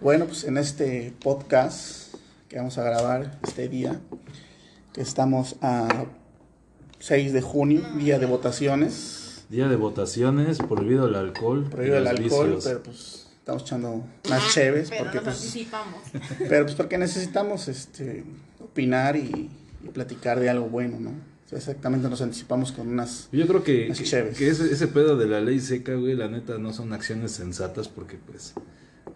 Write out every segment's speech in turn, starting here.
Bueno, pues en este podcast que vamos a grabar este día, que estamos a 6 de junio, día de votaciones. Día de votaciones, prohibido el alcohol. Prohibido el alcohol, pero pues estamos echando más chéves. Pero porque, nos pues, anticipamos. pero pues porque necesitamos este, opinar y, y platicar de algo bueno, ¿no? Sea, exactamente nos anticipamos con unas... Yo creo que, que, ese, ese pedo de la ley seca, güey, la neta no son acciones sensatas porque pues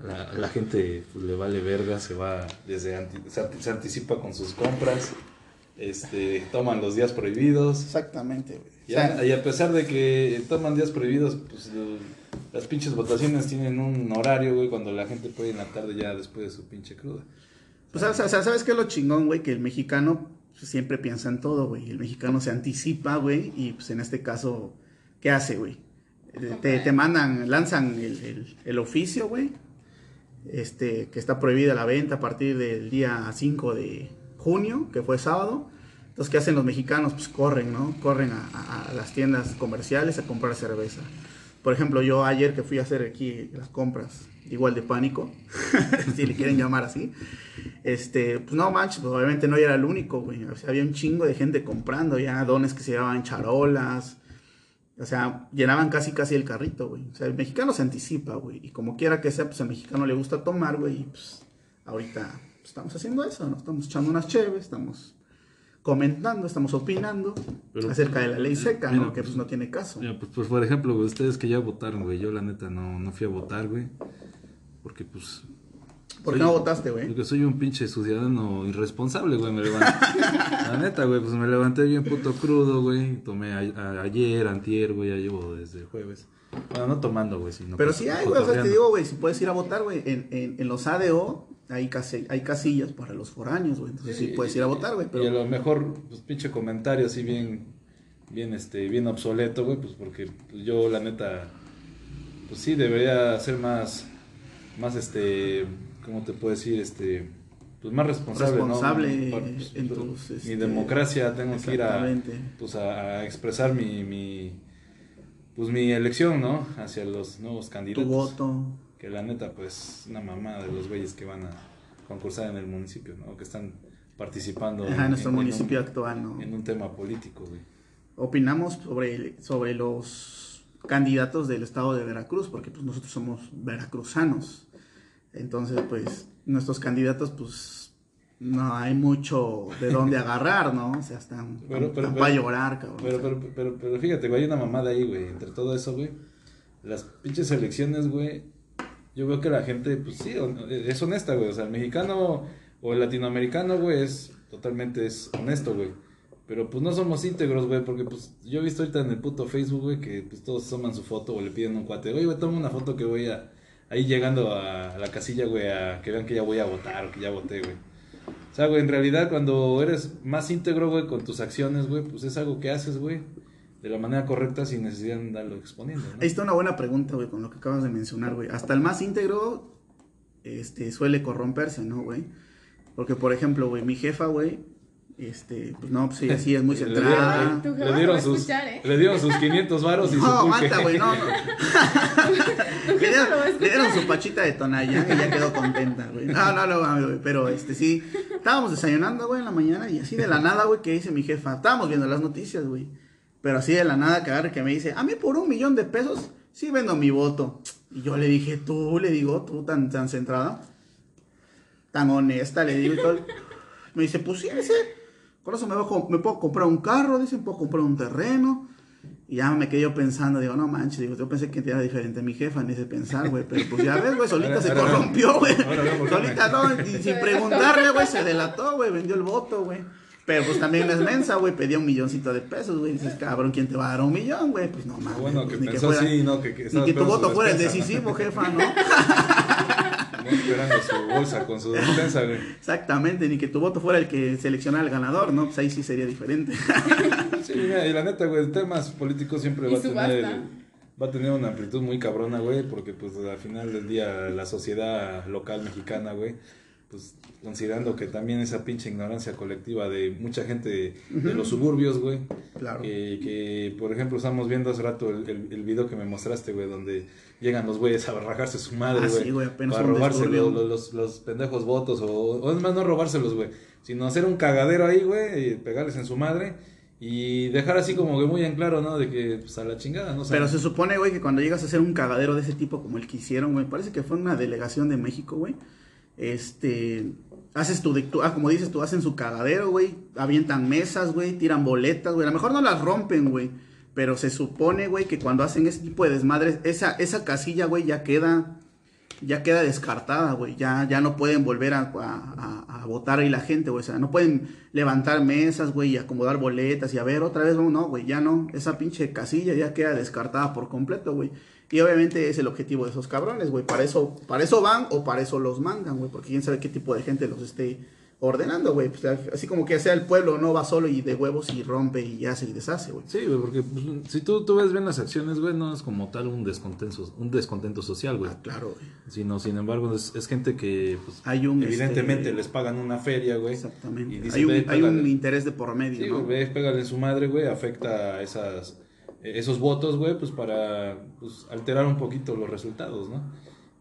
la, la gente pues, le vale verga, se va desde anti- se, anti- se anticipa con sus compras, este, toman los días prohibidos. Exactamente, güey. Y a, y a pesar de que toman días prohibidos, pues lo- las pinches votaciones tienen un horario, güey, cuando la gente puede ir en la tarde ya después de su pinche cruda. Pues, o sea, ¿sabes qué es lo chingón, güey? Que el mexicano siempre piensa en todo, güey. El mexicano se anticipa, güey. Y pues en este caso, ¿qué hace, güey? Eh, Te, te mandan, lanzan el, el- el oficio, güey. Este, que está prohibida la venta a partir del día 5 de junio, que fue sábado. Entonces, ¿qué hacen los mexicanos? Pues corren, ¿no? Corren a las tiendas comerciales a comprar cerveza. Por ejemplo, yo ayer que fui a hacer aquí las compras, igual de pánico, si le quieren llamar así, este, pues no manches, pues obviamente no era el único, güey. O sea, había un chingo de gente comprando ya dones que se llevaban charolas. O sea, llenaban casi casi el carrito, güey. O sea, el mexicano se anticipa, güey. Y como quiera que sea, pues al mexicano le gusta tomar, güey. Y pues ahorita pues, estamos haciendo eso, ¿no? Estamos echando unas cheves, estamos comentando, estamos opinando Pero- acerca de la ley seca, Mira, ¿no? Que pues no tiene caso. Mira, pues, pues, por ejemplo, ustedes que ya votaron, güey, yo la neta no, no fui a votar, güey, porque pues... ¿Por qué no votaste, güey? Porque soy un pinche ciudadano irresponsable, güey, me levanté. la neta, güey, pues me levanté bien puto crudo, güey, tomé a- a- ayer, antier, güey, ya llevo desde el jueves. Bueno, no tomando, güey, sino... Pero pues, sí hay, güey, o sea, te digo, güey, si puedes ir a votar, güey, en, en, en los ADO hay, casi- hay casillas para los foráneos, güey, entonces sí, puedes ir a votar, güey, Y a lo mejor, pues pinche comentario así bien, bien, este, bien obsoleto, güey, pues porque yo la neta, pues sí, debería ser más, más, este, ¿cómo te puedo decir? Este, pues más responsable, Responsable ¿no? Pues, en pues, tus, Mi este, democracia, tengo que ir a, pues a, expresar mi, mi, pues mi elección, ¿no? Hacia los nuevos Tu candidatos. voto. Que la neta, pues, una mamada de los güeyes que van a concursar en el municipio, ¿no? Que están participando Ajá, en nuestro en municipio un, actual, ¿no? en un tema político, güey. Opinamos sobre, sobre los candidatos del estado de Veracruz, porque pues nosotros somos veracruzanos. Entonces, pues, nuestros candidatos, pues, no hay mucho de dónde agarrar, ¿no? O sea, están, Pero- pero- para pero- llorar, cabrón. Pero, pero, pero fíjate, güey, hay una mamada ahí, güey. Entre todo eso, güey. Las pinches elecciones, güey. Yo veo que la gente, pues sí, hon- es honesta, güey. O sea, el mexicano o el latinoamericano, güey, es totalmente es honesto, güey. Pero pues no somos íntegros, güey, porque pues yo he visto ahorita en el puto Facebook, güey, que pues todos toman su foto o le piden un cuate. Oye, güey, toma una foto que voy a... Ahí llegando a la casilla, güey, a que vean que ya voy a votar o que ya voté, güey. O sea, güey, en realidad cuando eres más íntegro, güey, con tus acciones, güey, pues es algo que haces, güey, de la manera correcta sin necesidad de andarlo exponiendo, ¿no? Ahí está una buena pregunta, güey, con lo que acabas de mencionar, güey. Hasta el más íntegro este, suele corromperse, ¿no, güey? Porque, por ejemplo, güey, mi jefa, güey, este, pues no, pues sí, sí, es muy Le centrada. dieron, le dieron va a sus, escuchar, ¿eh? le dieron sus 500 varos y No, su aguanta, güey, no, no. Le dieron, le dieron su pachita de tonalla y ya quedó contenta, güey. No, no, no, güey, pero este sí. Estábamos desayunando, güey, en la mañana y así de la nada, güey, que dice mi jefa. Estábamos viendo las noticias, güey. Pero así de la nada que agarre que me dice, a mí por un millón de pesos, sí vendo mi voto. Y yo le dije, tú, le digo, tú tan, tan centrada, tan honesta, le digo y todo. Me dice, pues sí, dice, con eso me, bajo- me puedo comprar un carro, dice, puedo comprar un terreno. Y ya me quedé yo pensando, digo, no manches, digo, yo pensé que era diferente mi jefa en ese pensar, güey, pero pues ya ves, güey, solita Ahora- se ahora corrompió, güey. Solita no, y sin preguntarle, güey, se delató, güey, vendió el voto, güey. Pero pues también es mensa, güey, pedía un milloncito de pesos, güey. Dices, cabrón, ¿quién te va a dar un millón, güey? Pues no mames. Bueno, pues, que pensó así, ¿no? Que- que ni que tu voto fuera el ¿no? decisivo, jefa, ¿no? No esperando su bolsa con su despensa, güey. Exactamente, ni que tu voto fuera el que seleccionara al ganador, ¿no? Pues ahí sí sería diferente. Sí, mira, y la neta, güey, temas políticos siempre va a tener va a tener una amplitud muy cabrona, güey, porque pues al final del día la sociedad local mexicana, güey, pues considerando que también esa pinche ignorancia colectiva de mucha gente de, los suburbios, güey. Claro. Que, por ejemplo, estamos viendo hace rato el, el, video que me mostraste, güey, donde llegan los güeyes a rajarse su madre, ah, güey. para robarse los, los, pendejos votos, o, o es más, no robárselos, güey, sino hacer un cagadero ahí, güey, y pegarles en su madre. Y dejar así como que muy en claro, ¿no? De que, pues, a la chingada, ¿no? Pero se supone, güey, que cuando llegas a hacer un cagadero de ese tipo como el que hicieron, güey, parece que fue una delegación de México, güey este, haces tu, ah, como dices, tú hacen su cagadero, güey, avientan mesas, güey, tiran boletas, güey, a lo mejor no las rompen, güey, pero se supone, güey, que cuando hacen ese tipo de desmadres, esa, esa casilla, güey, ya queda, ya queda descartada, güey, ya, ya no pueden volver a, a, votar ahí la gente, güey, o sea, no pueden levantar mesas, güey, y acomodar boletas y a ver, otra vez, no, güey, ya no, esa pinche casilla ya queda descartada por completo, güey. Y obviamente es el objetivo de esos cabrones, güey. Para eso, para eso van o para eso los mandan, güey. Porque quién sabe qué tipo de gente los esté ordenando, güey. Pues, así como que sea el pueblo, no va solo y de huevos y rompe y hace y deshace, güey. Sí, güey, porque pues, si tú, tú ves bien las acciones, güey, no es como tal un descontento, un descontento social, güey. Ah, claro, güey. Sino, sin embargo, es, gente que, pues, Hay un, evidentemente este, les pagan una feria, güey. Exactamente. Y hay, un, hay un, interés de por medio, sí, ¿no? güey, pégale su madre, güey, afecta a esas esos votos, güey, pues para pues, alterar un poquito los resultados, ¿no?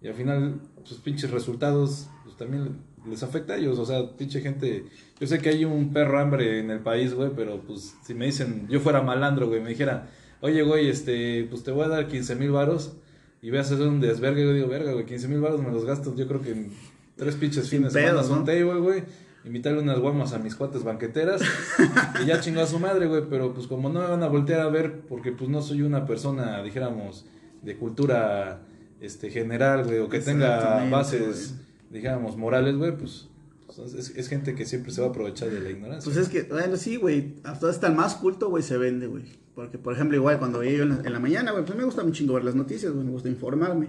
Y al final, sus pinches resultados, pues también les afecta a ellos, o sea, pinche gente, yo sé que hay un perro hambre en el país, güey, pero pues si me dicen, yo fuera malandro, güey, me dijera, oye, güey, este, pues te voy a dar 15 mil varos y voy a hacer un desvergue, yo digo, verga, güey, 15 mil varos me los gasto, yo creo que en tres pinches fines de semana son table, güey invitarle unas guamas a mis cuates banqueteras y ya chingó a su madre, güey, pero pues como no me van a voltear a ver porque pues no soy una persona, dijéramos, de cultura este general, güey, o que tenga bases, dijéramos, morales, güey, pues, pues es, gente que siempre se va a aprovechar de la ignorancia. Pues es que, bueno, sí, güey, hasta el más culto, güey, se vende, güey. Porque, por ejemplo, igual cuando veía yo en la, mañana, güey, pues me gusta un chingo ver las noticias, güey, me gusta informarme.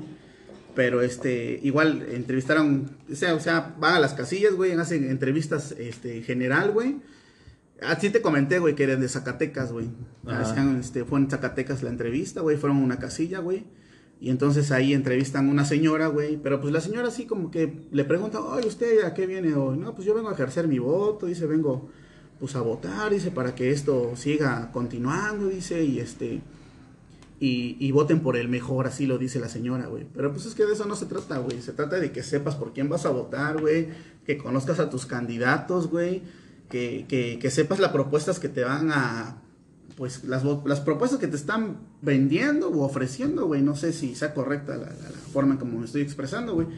Pero este, igual entrevistaron, o sea, o sea, van a las casillas, güey, hacen entrevistas este, general, güey. Así te comenté, güey, que eran de Zacatecas, güey. Este, fue en Zacatecas la entrevista, güey, fueron a una casilla, güey. Y entonces ahí entrevistan a una señora, güey. Pero pues la señora así como que le pregunta, oye, ¿usted a qué viene hoy? No, pues yo vengo a ejercer mi voto, dice, vengo pues a votar, dice, para que esto siga continuando, dice, y este y, voten por el mejor, así lo dice la señora, güey. Pero pues es que de eso no se trata, güey. Se trata de que sepas por quién vas a votar, güey. Que conozcas a tus candidatos, güey. Que, que, sepas las propuestas que te van a... Pues las, las propuestas que te están vendiendo o ofreciendo, güey. No sé si sea correcta la, la forma en como me estoy expresando, güey.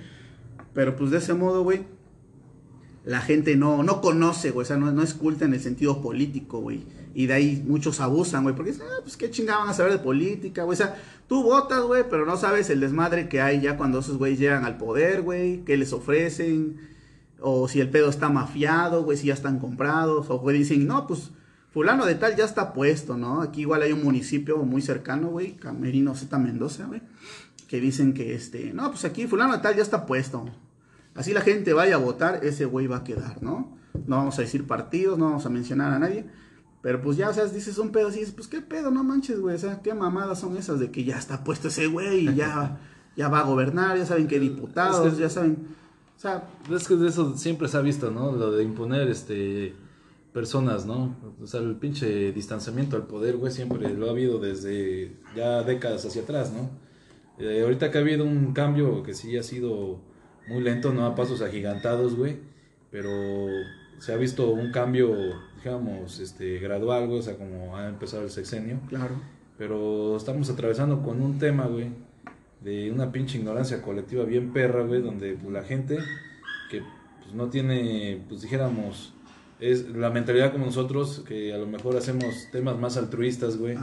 Pero pues de ese modo, güey, la gente no, no conoce, güey, o sea, no, no es culta en el sentido político, güey. Y de ahí muchos abusan, güey, porque dicen, ah, pues qué chingada van a saber de política, güey. O sea, tú votas, güey, pero no sabes el desmadre que hay ya cuando esos güeyes llegan al poder, güey, qué les ofrecen, o si el pedo está mafiado, güey, si ya están comprados, o güey dicen, no, pues fulano de tal ya está puesto, ¿no? Aquí igual hay un municipio muy cercano, güey, Camerino Z Mendoza, güey, que dicen que este, no, pues aquí fulano de tal ya está puesto Así la gente vaya a votar, ese güey va a quedar, ¿no? No vamos a decir partidos, no vamos a mencionar a nadie. Pero pues ya, o sea, dices un pedo así, pues qué pedo, no manches, güey. O sea, qué mamadas son esas de que ya está puesto ese güey y ya, ya va a gobernar, ya saben qué diputados, ya saben. O sea. Es que de eso siempre se ha visto, ¿no? Lo de imponer este personas, ¿no? O sea, el pinche distanciamiento al poder, güey, siempre lo ha habido desde ya décadas hacia atrás, ¿no? Eh, ahorita que ha habido un cambio que sí ha sido muy lento, no a pasos agigantados, güey, pero se ha visto un cambio, digamos, este, gradual, güey, o sea, como ha empezado el sexenio. Claro. Pero estamos atravesando con un tema, güey, de una pinche ignorancia colectiva bien perra, güey, donde pues, la gente que pues, no tiene, pues dijéramos, es la mentalidad como nosotros, que a lo mejor hacemos temas más altruistas, güey,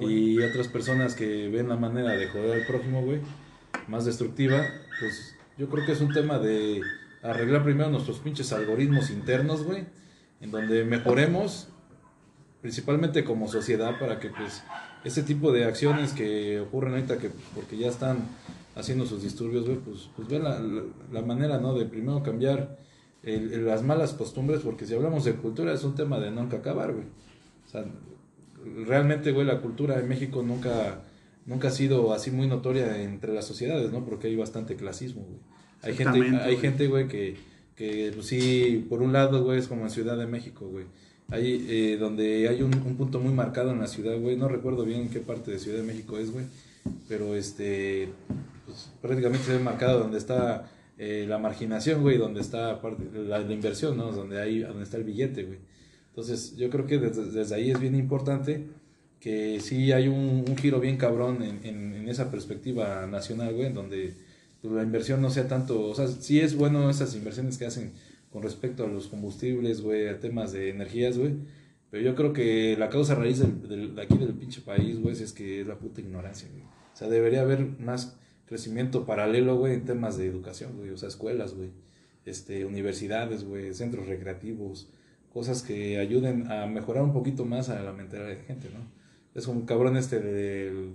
y otras personas que ven la manera de joder al prójimo, güey, más destructiva, pues yo creo que es un tema de arreglar primero nuestros pinches algoritmos internos, güey, en donde mejoremos, principalmente como sociedad, para que pues ese tipo de acciones que ocurren ahorita, que porque ya están haciendo sus disturbios, güey, pues, pues vean la, manera, ¿no? De primero cambiar las malas costumbres, porque si hablamos de cultura es un tema de nunca acabar, güey. O sea, realmente, güey, la cultura en México nunca nunca ha sido así muy notoria entre las sociedades, ¿no? Porque hay bastante clasismo, güey. Hay gente, hay gente, güey, que, que pues sí, por un lado, güey, es como en Ciudad de México, güey. Ahí, eh, donde hay un, un punto muy marcado en la ciudad, güey, no recuerdo bien en qué parte de Ciudad de México es, güey, pero este, pues, prácticamente se ve marcado donde está eh, la marginación, güey, donde está parte, la, la inversión, ¿no? Donde, hay, donde está el billete, güey. Entonces, yo creo que desde, desde ahí es bien importante que sí hay un, un giro bien cabrón en, en, en esa perspectiva nacional, güey, en donde la inversión no sea tanto, o sea, sí es bueno esas inversiones que hacen con respecto a los combustibles, güey, a temas de energías, güey, pero yo creo que la causa raíz del, del- de aquí del pinche país, güey, es que es la puta ignorancia, güey. O sea, debería haber más crecimiento paralelo, güey, en temas de educación, güey, o sea, escuelas, güey, este, universidades, güey, centros recreativos, cosas que ayuden a mejorar un poquito más a la mentalidad de gente, ¿no? Es un cabrón este del,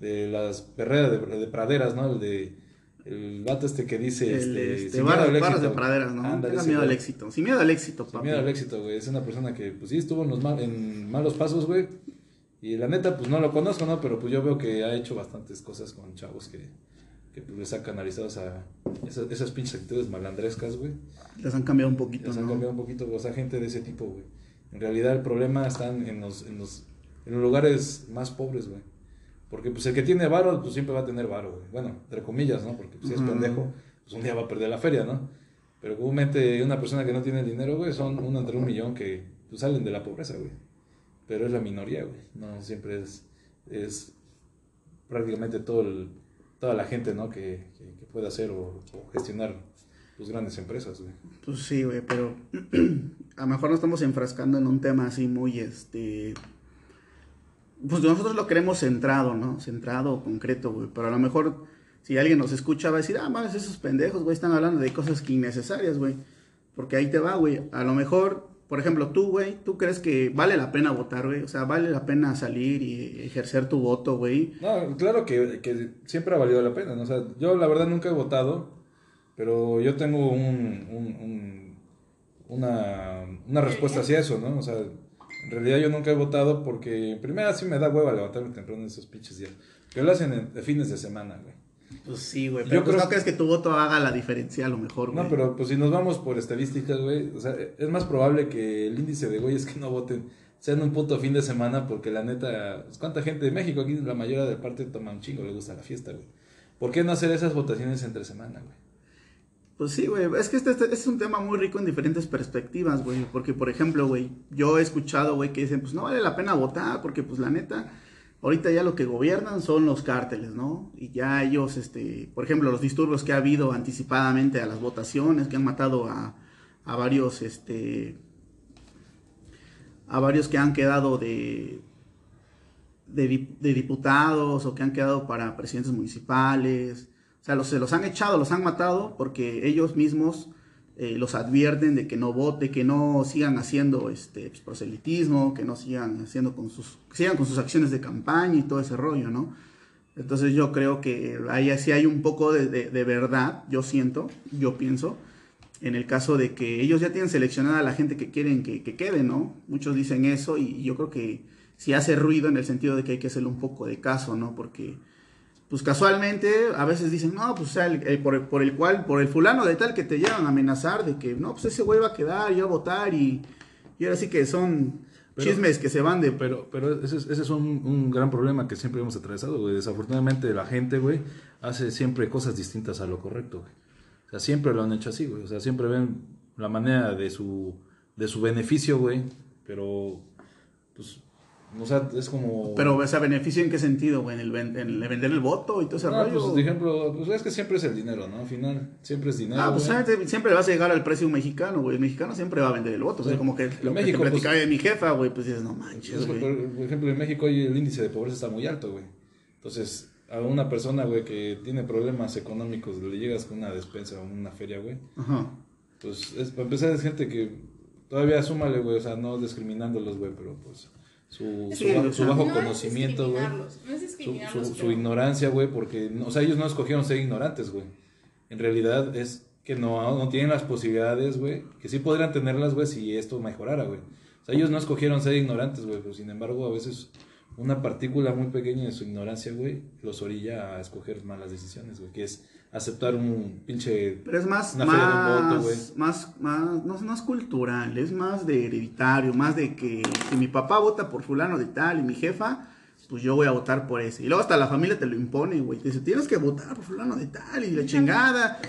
de las perreras de, de praderas, ¿no? El de el vato este que dice El, este, este, sin miedo barras, al de praderas, ¿no? Ándale, Tenga miedo al éxito. Sin miedo al éxito, Sin papi. miedo al éxito, güey. Es una persona que, pues sí, estuvo en, los mal- en malos pasos, güey. Y la neta, pues no lo conozco, ¿no? Pero pues yo veo que ha hecho bastantes cosas con chavos que, que pues les ha canalizado a esas, esas pinches actitudes malandrescas, güey. Les han cambiado un poquito, Les han ¿no? cambiado un poquito, o sea, gente de ese tipo, güey. En realidad el problema está en los, en los, en los lugares más pobres, güey. Porque pues el que tiene varo, pues siempre va a tener varo, güey. Bueno, entre comillas, ¿no? Porque pues, si es pendejo, pues un día va a perder la feria, ¿no? Pero comúnmente una persona que no tiene dinero, güey, son uno entre un millón que pues, salen de la pobreza, güey. Pero es la minoría, güey. No siempre es, es prácticamente todo el- toda la gente, ¿no? Que, que, que puede hacer o, o gestionar pues grandes empresas, güey. Pues sí, güey, pero a lo mejor nos estamos enfrascando en un tema así muy, este... Pues nosotros lo queremos centrado, ¿no? Centrado, concreto, güey. Pero a lo mejor si alguien nos escucha va a decir, ah, mames, esos pendejos, güey, están hablando de cosas innecesarias, güey. Porque ahí te va, güey. A lo mejor, por ejemplo, tú, güey, tú crees que vale la pena votar, güey. O sea, vale la pena salir y ejercer tu voto, güey. No, claro que, que siempre ha valido la pena, ¿no? O sea, yo la verdad nunca he votado, pero yo tengo un- un- una, una respuesta hacia eso, ¿no? O sea, en realidad yo nunca he votado porque, en primera, sí me da hueva levantarme temprano en esos pinches días. Que lo hacen en, fines de semana, güey. Pues sí, güey. Yo Pero pues creo- no crees que tu voto haga la diferencia a lo mejor, güey. No, pero pues si nos vamos por estadísticas, güey, o sea, es más probable que el índice de güeyes que no voten sea en un puto fin de semana porque la neta, pues, ¿cuánta gente de México aquí, la mayoría de parte toma un chingo, le gusta la fiesta, güey? ¿Por qué no hacer esas votaciones entre semana, güey? Pues sí, güey. Es que este, este es un tema muy rico en diferentes perspectivas, güey. Porque, por ejemplo, güey, yo he escuchado, güey, que dicen, pues no vale la pena votar, porque, pues la neta, ahorita ya lo que gobiernan son los cárteles, ¿no? Y ya ellos, este, por ejemplo, los disturbios que ha habido anticipadamente a las votaciones, que han matado a, a varios, este, a varios que han quedado de, de diputados o que han quedado para presidentes municipales. O sea, los, se los han echado, los han matado porque ellos mismos eh, los advierten de que no vote, que no sigan haciendo este pues, proselitismo, que no sigan haciendo con sus, sigan con sus acciones de campaña y todo ese rollo, ¿no? Entonces yo creo que ahí sí hay un poco de, de- de verdad, yo siento, yo pienso, en el caso de que ellos ya tienen seleccionada a la gente que quieren que, que quede, ¿no? Muchos dicen eso y yo creo que sí hace ruido en el sentido de que hay que hacerle un poco de caso, ¿no? Porque, pues casualmente, a veces dicen, no, pues o sea, el- el- por, el, por el cual, por el fulano de tal que te llevan a amenazar de que, no, pues ese güey va a quedar y va a votar y, y ahora sí que son Pero- chismes que se van de... Pero, pero ese es, ese es un, un gran problema que siempre hemos atravesado, güey. Desafortunadamente la gente, güey, hace siempre cosas distintas a lo correcto, güey. O sea, siempre lo han hecho así, güey. O sea, siempre ven la manera de su, de su beneficio, güey. Pero, pues, o sea, es como... Pero, o sea, ¿beneficio en qué sentido, güey? ¿En el, ven- en el vender el voto y todo ese No, rollo? pues, de ejemplo, pues es que siempre es el dinero, ¿no? Al final, siempre es dinero, Ah, pues güey. siempre le vas a llegar al precio mexicano, güey. El mexicano siempre va a vender el voto. O sea, Sí. como que En lo que México, te pues- platicaba de mi jefa, güey, pues dices, no Es manches, que, güey. por, por ejemplo, en México hoy el índice de pobreza está muy alto, güey. Entonces, a una persona, güey, que tiene problemas económicos, le llegas con una despensa o una feria, güey. Ajá. Pues, es, para empezar, es gente que todavía súmale, güey, o sea, no discriminándolos, güey, pero pues su, su, bajo no conocimiento, güey. No Su, su- su ignorancia, güey, porque, o sea, ellos no escogieron ser ignorantes, güey. En realidad es que no, no tienen las posibilidades, güey, que sí podrían tenerlas, güey, si esto mejorara, güey. O sea, ellos no escogieron ser ignorantes, güey, pero sin embargo, a veces una partícula muy pequeña de su ignorancia, güey, los orilla a escoger malas decisiones, güey, que es aceptar un pinche... Pero es más, Una feria de un voto, más, más, más, no, no es cultural, es más de hereditario, más de que si mi papá vota por fulano de tal y mi jefa, pues yo voy a votar por ese. Y luego hasta la familia te lo impone, güey. Te dice, tienes que votar por fulano de tal y la chingada.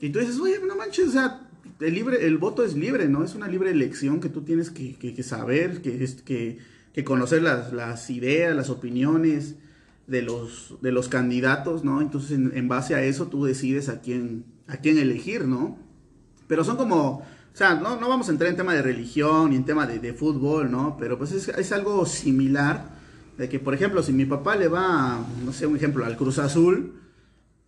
Y tú dices, oye, no manches, o sea, el, libre, el voto es libre, ¿no? Es una libre elección que tú tienes que, que- que saber, que, es- que, que conocer las, las ideas, las opiniones de los, de los candidatos, ¿no? Entonces, en, en base a eso, tú decides a quién, a quién elegir, ¿no? Pero son como, o sea, no, no vamos a entrar en tema de religión ni en tema de, de fútbol, ¿no? Pero pues es, es algo similar, de que, por ejemplo, si mi papá le va, no sé, un ejemplo, al Cruz Azul,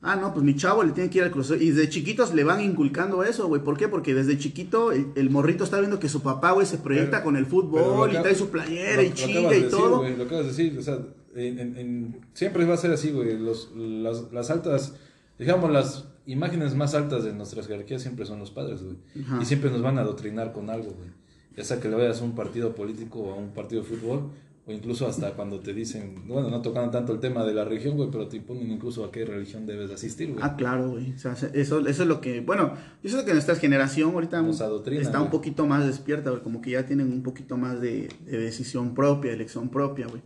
Ah, no, pues mi chavo le tiene que ir al Cruz Azul. Y desde chiquitos le van inculcando eso, güey. ¿Por qué? Porque desde chiquito el, el morrito está viendo que su papá, güey, se proyecta Pero- con el fútbol y trae su playera lo- y chinga y decir, todo. lo acabas de decir, o sea, en- en- en- siempre va a ser así, güey. Los, las, las altas, digamos, las imágenes más altas de nuestras jerarquías siempre son los padres, güey. Ajá. Y siempre nos van a adoctrinar con algo, güey. Ya sea que le vayas a un partido político o a un partido de fútbol, o incluso hasta cuando te dicen, bueno, no tocando tanto el tema de la religión, güey, pero te imponen incluso a qué religión debes de asistir, güey. Ah, claro, güey. O sea, eso, eso es lo que. Bueno, yo sé que nuestra generación ahorita está un poquito más despierta, güey. Como que ya tienen un poquito más de, de decisión propia, elección propia, güey.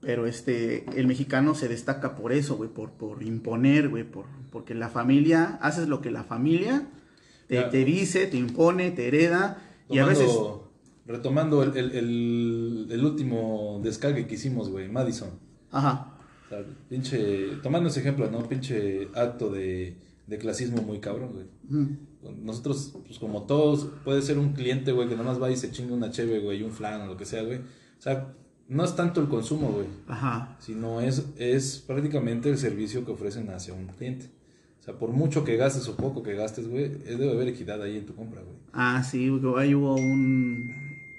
Pero este, el mexicano se destaca por eso, güey. Por, por imponer, güey. Por, porque la familia, haces lo que la familia te, dice, te impone, te hereda. Y a veces. Retomando el, el, el, el último descargue que hicimos, güey, Madison. Ajá. O sea, pinche, tomando ese ejemplo, ¿no? Pinche acto de, de clasismo muy cabrón, güey. Nosotros, pues como todos, puede ser un cliente, güey, que nomás va y se chinga una cheve, güey, y un flan o lo que sea, güey. O sea, no es tanto el consumo, güey, Ajá. sino es, es prácticamente el servicio que ofrecen hacia un cliente. O sea, por mucho que gastes o poco que gastes, güey, debe haber equidad ahí en tu compra, güey. Ah, sí, güey, ahí hubo un,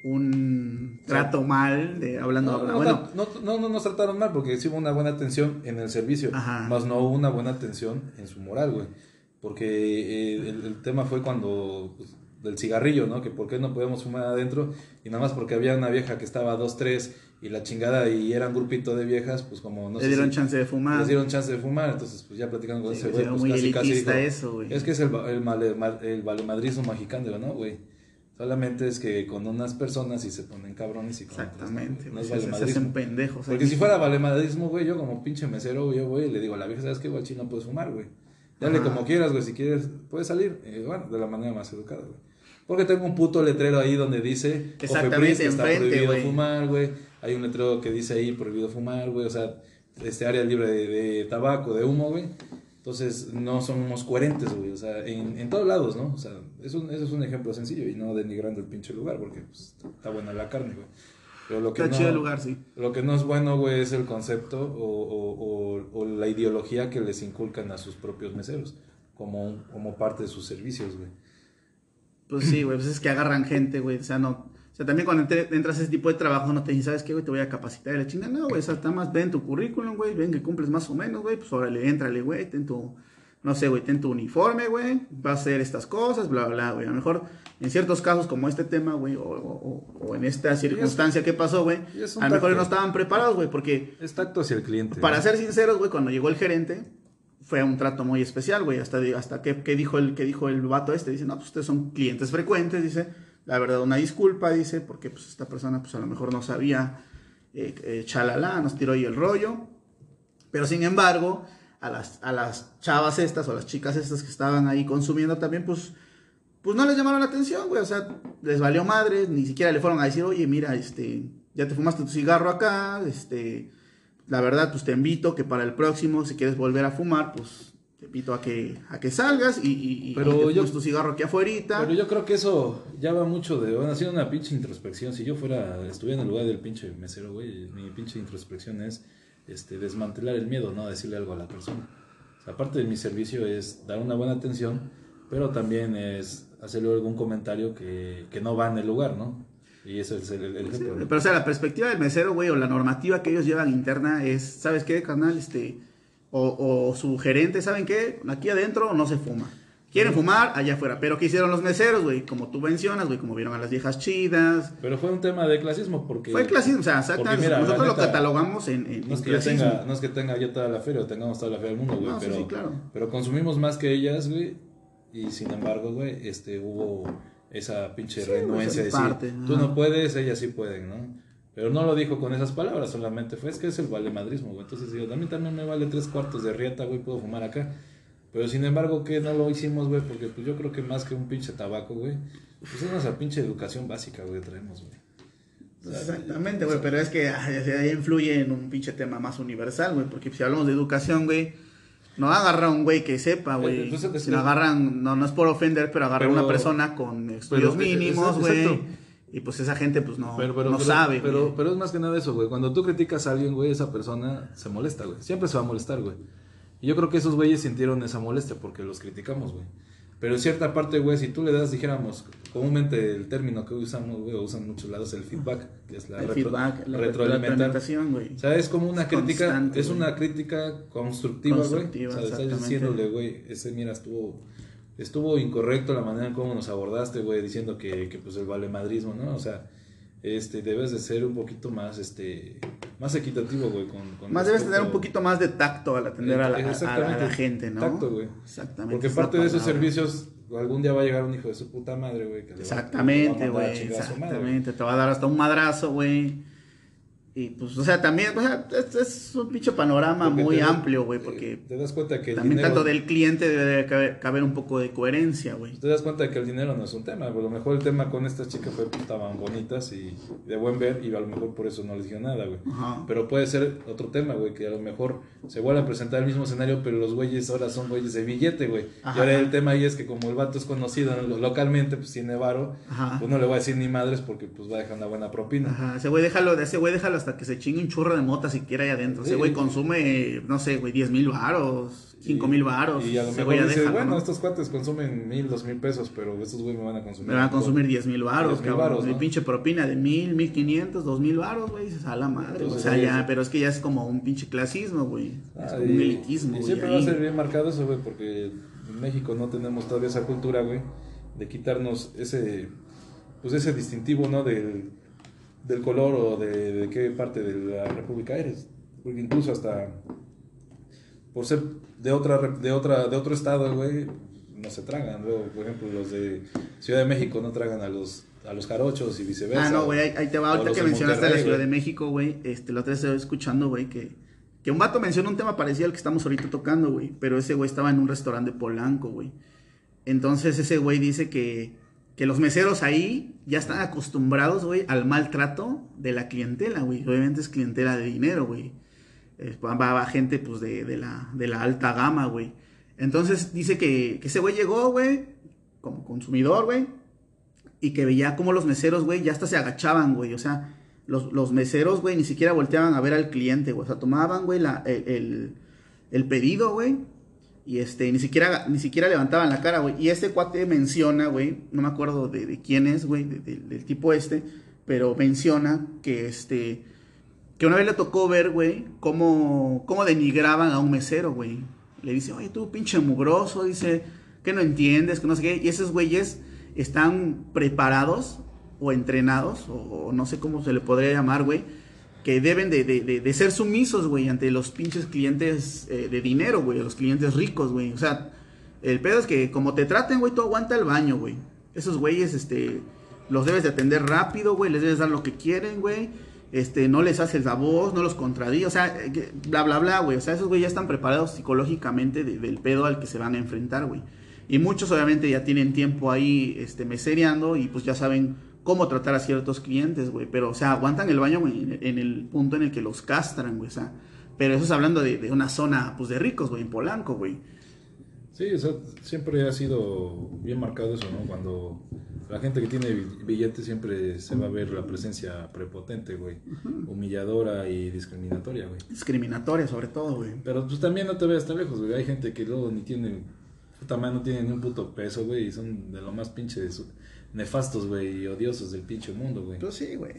un trato mal, de, hablando, No, no, bueno, no, no, no nos trataron mal porque sí hubo una buena atención en el servicio, Ajá. más no hubo una buena atención en su moral, güey. Porque eh, el, el tema fue cuando, pues, del cigarrillo, ¿no? Que por qué no podemos fumar adentro y nada más porque había una vieja que estaba a dos, tres y la chingada y era un grupito de viejas, pues como no le sé dieron si- chance de fumar. les dieron chance de fumar, entonces pues ya platicando con Sí, ese güey, güey, pues muy casi casi dijo, eso, güey. es que es el, el, ma- el valemadrismo mexicano, ¿no, güey? Solamente es que con unas personas y se ponen cabrones y con otras no, Exactamente, no güey, es se, se hacen pendejos. Porque si fuera valemadrismo, güey, yo como pinche mesero, yo voy y le digo a la vieja, ¿sabes qué, guachi? No puedes fumar, güey. Dale Ajá. como quieras, güey, si quieres, puedes salir. Y, bueno, de la manera más educada, güey. Porque tengo un puto letrero ahí donde dice Exactamente, que está enfrente, prohibido güey. fumar, güey. Hay un letrero que dice ahí prohibido fumar, güey. O sea, este área libre de, de tabaco, de humo, güey. Entonces, no somos coherentes, güey. O sea, en, en todos lados, ¿no? O sea, es un, eso es un ejemplo sencillo y no denigrando el pinche lugar porque pues, está buena la carne, güey. Pero lo que Está no, chido el lugar, sí. lo que no es bueno, güey, es el concepto o, o- o- o la ideología que les inculcan a sus propios meseros como, como parte de sus servicios, güey. Pues sí, güey, pues es que agarran gente, güey. O sea, no. Sea, también cuando entras a ese tipo de trabajo no te dicen, ¿sabes qué, güey? Te voy a capacitar. Y la chinga, no, güey. O sea, está más, ven tu currículum, güey. Ven que cumples más o menos, güey. Pues órale, éntrale, güey. Ten tu, no sé, güey, ten tu uniforme, güey. Vas a hacer estas cosas, bla, bla, bla, güey. A lo mejor en ciertos casos como este tema, güey, o, o- en esta circunstancia que pasó, güey, a lo mejor no estaban preparados, güey, porque Es tacto hacia el cliente. para ¿no? ser sinceros, güey, cuando llegó el gerente, fue un trato muy especial, güey. Hasta, hasta que, que dijo el que dijo el vato este, dice, no, pues ustedes son clientes frecuentes, dice. La verdad, una disculpa, dice, porque pues esta persona, pues a lo mejor no sabía, eh, eh, chalala, nos tiró ahí el rollo. Pero sin embargo, a las, a las chavas estas o las chicas estas que estaban ahí consumiendo también, pues, pues no les llamaron la atención, güey. O sea, les valió madre, ni siquiera le fueron a decir, oye, mira, este, ya te fumaste tu cigarro acá, este, la verdad, pues te invito que para el próximo, si quieres volver a fumar, pues te invito a que, a que salgas y, y, y Pero te yo- tu cigarro aquí afuera. Pero yo creo que eso ya va mucho de. Bueno, ha sido una pinche introspección. Si yo fuera, estuviera en el lugar del pinche mesero, güey, mi pinche introspección es este, desmantelar el miedo, ¿no? Decirle algo a la persona. O sea, aparte de mi servicio es dar una buena atención, pero también es hacerle algún comentario que, que no va en el lugar, ¿no? Y ese es el, el Sí, ejemplo. ¿no? pero o sea, la perspectiva del mesero, güey, o la normativa que ellos llevan interna es, ¿sabes qué, carnal? Este, o, o su gerente, ¿saben qué? Aquí adentro no se fuma. Quieren fumar allá afuera. Pero ¿qué hicieron los meseros, güey? Como tú mencionas, güey, como vieron a las viejas chidas. Pero fue un tema de clasismo porque... Fue clasismo, o sea, exacta- porque mira, nosotros lo neta, catalogamos en, en, No es, que clasismo. tenga, no es que tenga yo toda la feria o tengamos toda la feria del mundo, güey, No, pero, sí, claro. pero consumimos más que ellas, güey, y sin embargo, güey, este, hubo esa pinche Sí, renuencia de decir, parte, tú no puedes, ellas sí pueden, ¿no? Pero no lo dijo con esas palabras, solamente fue, es que es el valemadrismo, güey, entonces digo, a mí también me vale tres cuartos de rieta, güey, puedo fumar acá. Pero sin embargo, que no lo hicimos, güey? Porque pues yo creo que más que un pinche tabaco, güey, pues es nuestra pinche educación básica, güey, traemos, güey. Exactamente, güey, pero es que sea, ahí influye en un pinche tema más universal, güey, porque si hablamos de educación, güey, no agarra un güey que sepa, güey, pues, es- sino agarran, no, no es por ofender, pero agarra Pero- una persona con estudios pero, eh, mínimos, güey. Y pues esa gente, pues no, Pero, pero, no pero- sabe, pero, pero es más que nada eso, güey. Cuando tú criticas a alguien, güey, esa persona se molesta, güey. Siempre se va a molestar, güey. Y yo creo que esos güeyes sintieron esa molestia porque los criticamos, güey. Pero en cierta parte, güey, si tú le das, dijéramos, comúnmente el término que usamos, güey, o usan muchos lados, el feedback, que es la el retro- feedback, la retroalimentación, güey. O sea, es como una Es crítica, es una crítica constructiva, güey. Constructiva, O sea, estás diciéndole, güey, ese mira estuvo estuvo incorrecto la manera en cómo nos abordaste, güey, diciendo que, que pues el valemadrismo, ¿no? O sea, este debes de ser un poquito más este más equitativo, güey, con, con Más debes tener un poquito más de tacto al atender a la, a- a la- gente, ¿no? Tacto, güey. Exactamente. Porque parte de esos servicios algún día va a llegar un hijo de su puta madre, güey, Exactamente, güey. madre, Exactamente. Te va a dar hasta un madrazo, güey. Y pues, o sea, también, o sea, es, es un pinche panorama Porque muy te amplio, güey, eh, porque te das cuenta que el también dinero- tanto del cliente debe de caber, caber un poco de coherencia, güey. Te das cuenta que el dinero no es un tema. A lo mejor el tema con estas chicas fue que estaban bonitas y de buen ver y a lo mejor por eso no les dijeron nada, güey. Pero puede ser otro tema, güey, que a lo mejor se vuelve a presentar el mismo escenario, pero los güeyes ahora son güeyes de billete, güey. Y ahora el tema ahí es que como el vato es conocido lo- localmente, pues tiene varo, Ajá. pues no le voy a decir ni madres porque pues va a dejar una buena propina. Ajá, ese güey déjalo, ese güey déjalo hasta que se chingue un churro de mota siquiera ahí adentro. Ese Sí. güey consume, no sé, güey, 10 mil varos, 5 mil varos. Y a lo mejor dice, bueno, ¿no? estos cuates consumen mil, dos mil pesos, pero estos güey me van a consumir. Me van a consumir 10 mil varos, 10,000 cabrón. Mi ¿no? pinche propina de mil, mil quinientos, dos mil varos, güey. Dices, a la madre. Entonces, o sea, güey, ya, pero es que ya es como un pinche clasismo, güey. Es como y- un elitismo, Y siempre ahí. va a ser bien marcado eso, güey, porque en México no tenemos todavía esa cultura, güey, de quitarnos ese, pues ese distintivo, ¿no? Del, del color o de, de qué parte de la república eres. Porque incluso hasta por ser de otra, de otra, de otro estado, güey, no se tragan. Luego, por ejemplo, los de Ciudad de México no tragan a los, a los jarochos y viceversa. Ah, no, güey, ahí, ahí te va. Ahorita que mencionaste la Ciudad de México, güey. Este, la otra vez estaba escuchando, güey, que, que un vato menciona un tema parecido al que estamos ahorita tocando, güey. Pero ese güey estaba en un restaurante Polanco, güey. Entonces ese güey dice que, que los meseros ahí ya están acostumbrados, güey, al maltrato de la clientela, güey. Obviamente es clientela de dinero, güey. Eh, Va, va gente, pues, de, de la, de la alta gama, güey. Entonces dice que, que ese güey llegó, güey, como consumidor, güey. Y que veía como los meseros, güey, ya hasta se agachaban, güey. O sea, los, los meseros, güey, ni siquiera volteaban a ver al cliente, güey. O sea, tomaban, güey, el, el- el pedido, güey. Y este, ni siquiera, ni siquiera levantaban la cara, güey. Y este cuate menciona, güey, no me acuerdo de, quién es, güey, de- de- del tipo este, pero menciona que este, que una vez le tocó ver, güey, cómo, cómo denigraban a un mesero, güey. Le dice, oye, tú pinche mugroso, dice, que no entiendes, que no sé qué. Y esos güeyes están preparados o entrenados, o no sé cómo se le podría llamar, güey, que deben de, de- de- ser sumisos, güey, ante los pinches clientes eh, de dinero, güey, los clientes ricos, güey. O sea, el pedo es que como te traten, güey, tú aguanta el baño, güey. Esos güeyes, este, los debes de atender rápido, güey, les debes dar lo que quieren, güey. Este, no les haces la voz, no los contradí, o sea, eh, bla, bla, bla, güey. O sea, esos güeyes ya están preparados psicológicamente de- del pedo al que se van a enfrentar, güey. Y muchos obviamente ya tienen tiempo ahí, este, mesereando y pues ya saben cómo tratar a ciertos clientes, güey. Pero, o sea, aguantan el baño, güey, en, el punto en el que los castran, güey. O sea, pero eso es hablando de, de una zona, pues, de ricos, güey, en Polanco, güey. Sí, o sea, siempre ha sido bien marcado eso, ¿no? Cuando la gente que tiene bi- billetes siempre se va a ver la presencia prepotente, güey. Humilladora y discriminatoria, güey. Discriminatoria, sobre todo, güey. Pero pues también no te veas tan lejos, güey. Hay gente que luego ni tiene, puta madre, no tiene ni un puto peso, güey. Y son de lo más pinches nefastos, güey, y odiosos del pinche mundo, güey. Pues sí, güey.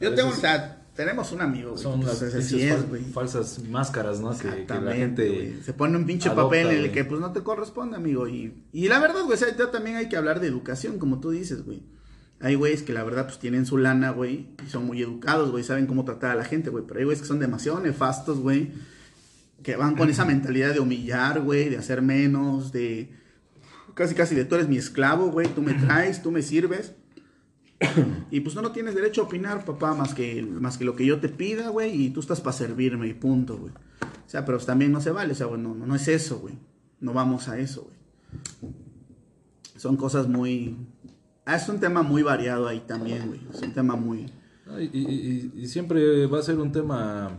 Yo tengo, o sea, tenemos un amigo, güey. Son pues, las es, fal- falsas máscaras, ¿no? Que, que la gente... Se pone un pinche adopta, papel en el que pues no te corresponde, amigo. Y, y la verdad, güey, o sea, también hay que hablar de educación, como tú dices, güey. Hay güeyes que la verdad pues tienen su lana, güey, y son muy educados, güey, saben cómo tratar a la gente, güey. Pero hay güeyes que son demasiado nefastos, güey, que van con esa mentalidad de humillar, güey, de hacer menos, de casi casi de tú eres mi esclavo, güey, tú me traes, tú me sirves. Y pues no, no tienes derecho a opinar, papá, más que, más que lo que yo te pida, güey, y tú estás para servirme y punto, güey. O sea, pero también no se vale, o sea, güey, no, no, es eso, güey. No vamos a eso, güey. Son cosas muy... Ah, es un tema muy variado ahí también, güey. Es un tema muy... Y, y- y- y siempre va a ser un tema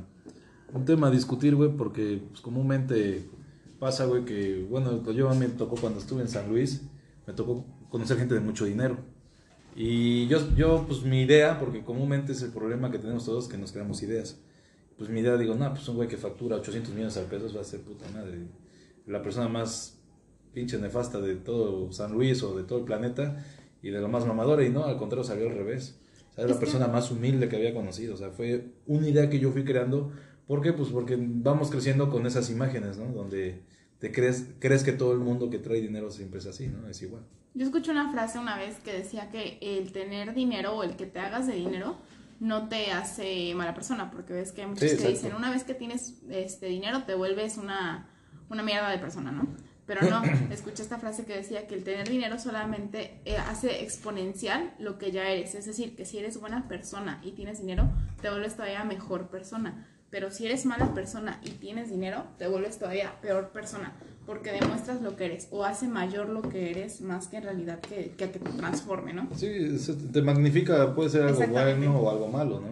un tema a discutir, güey, porque pues, comúnmente pasa, güey, que, bueno, yo me tocó cuando estuve en San Luis, me tocó conocer gente de mucho dinero. Y yo, yo, pues mi idea, porque comúnmente es el problema que tenemos todos, que nos creamos ideas. Pues mi idea, digo, no, pues un güey que factura 800 millones de pesos va a ser puta madre. La persona más pinche nefasta de todo San Luis o de todo el planeta y de lo más mamadora. Y no, al contrario, salió al revés. O sea, es la persona más humilde que había conocido. O sea, fue una idea que yo fui creando. ¿Por qué? Pues porque vamos creciendo con esas imágenes, ¿no? Donde te crees, crees que todo el mundo que trae dinero siempre es así, ¿no? Es igual. Yo escuché una frase una vez que decía que el tener dinero o el que te hagas de dinero no te hace mala persona, porque ves que hay muchos Sí, que dicen, una vez que tienes este dinero te vuelves una, una mierda de persona, ¿no? Pero no, escuché esta frase que decía que el tener dinero solamente eh, hace exponencial lo que ya eres, es decir, que si eres buena persona y tienes dinero, te vuelves todavía mejor persona. Pero si eres mala persona y tienes dinero, te vuelves todavía peor persona, porque demuestras lo que eres o hace mayor lo que eres más que en realidad que, que te transforme, ¿no? Sí, te magnifica, puede ser algo bueno o algo malo, ¿no?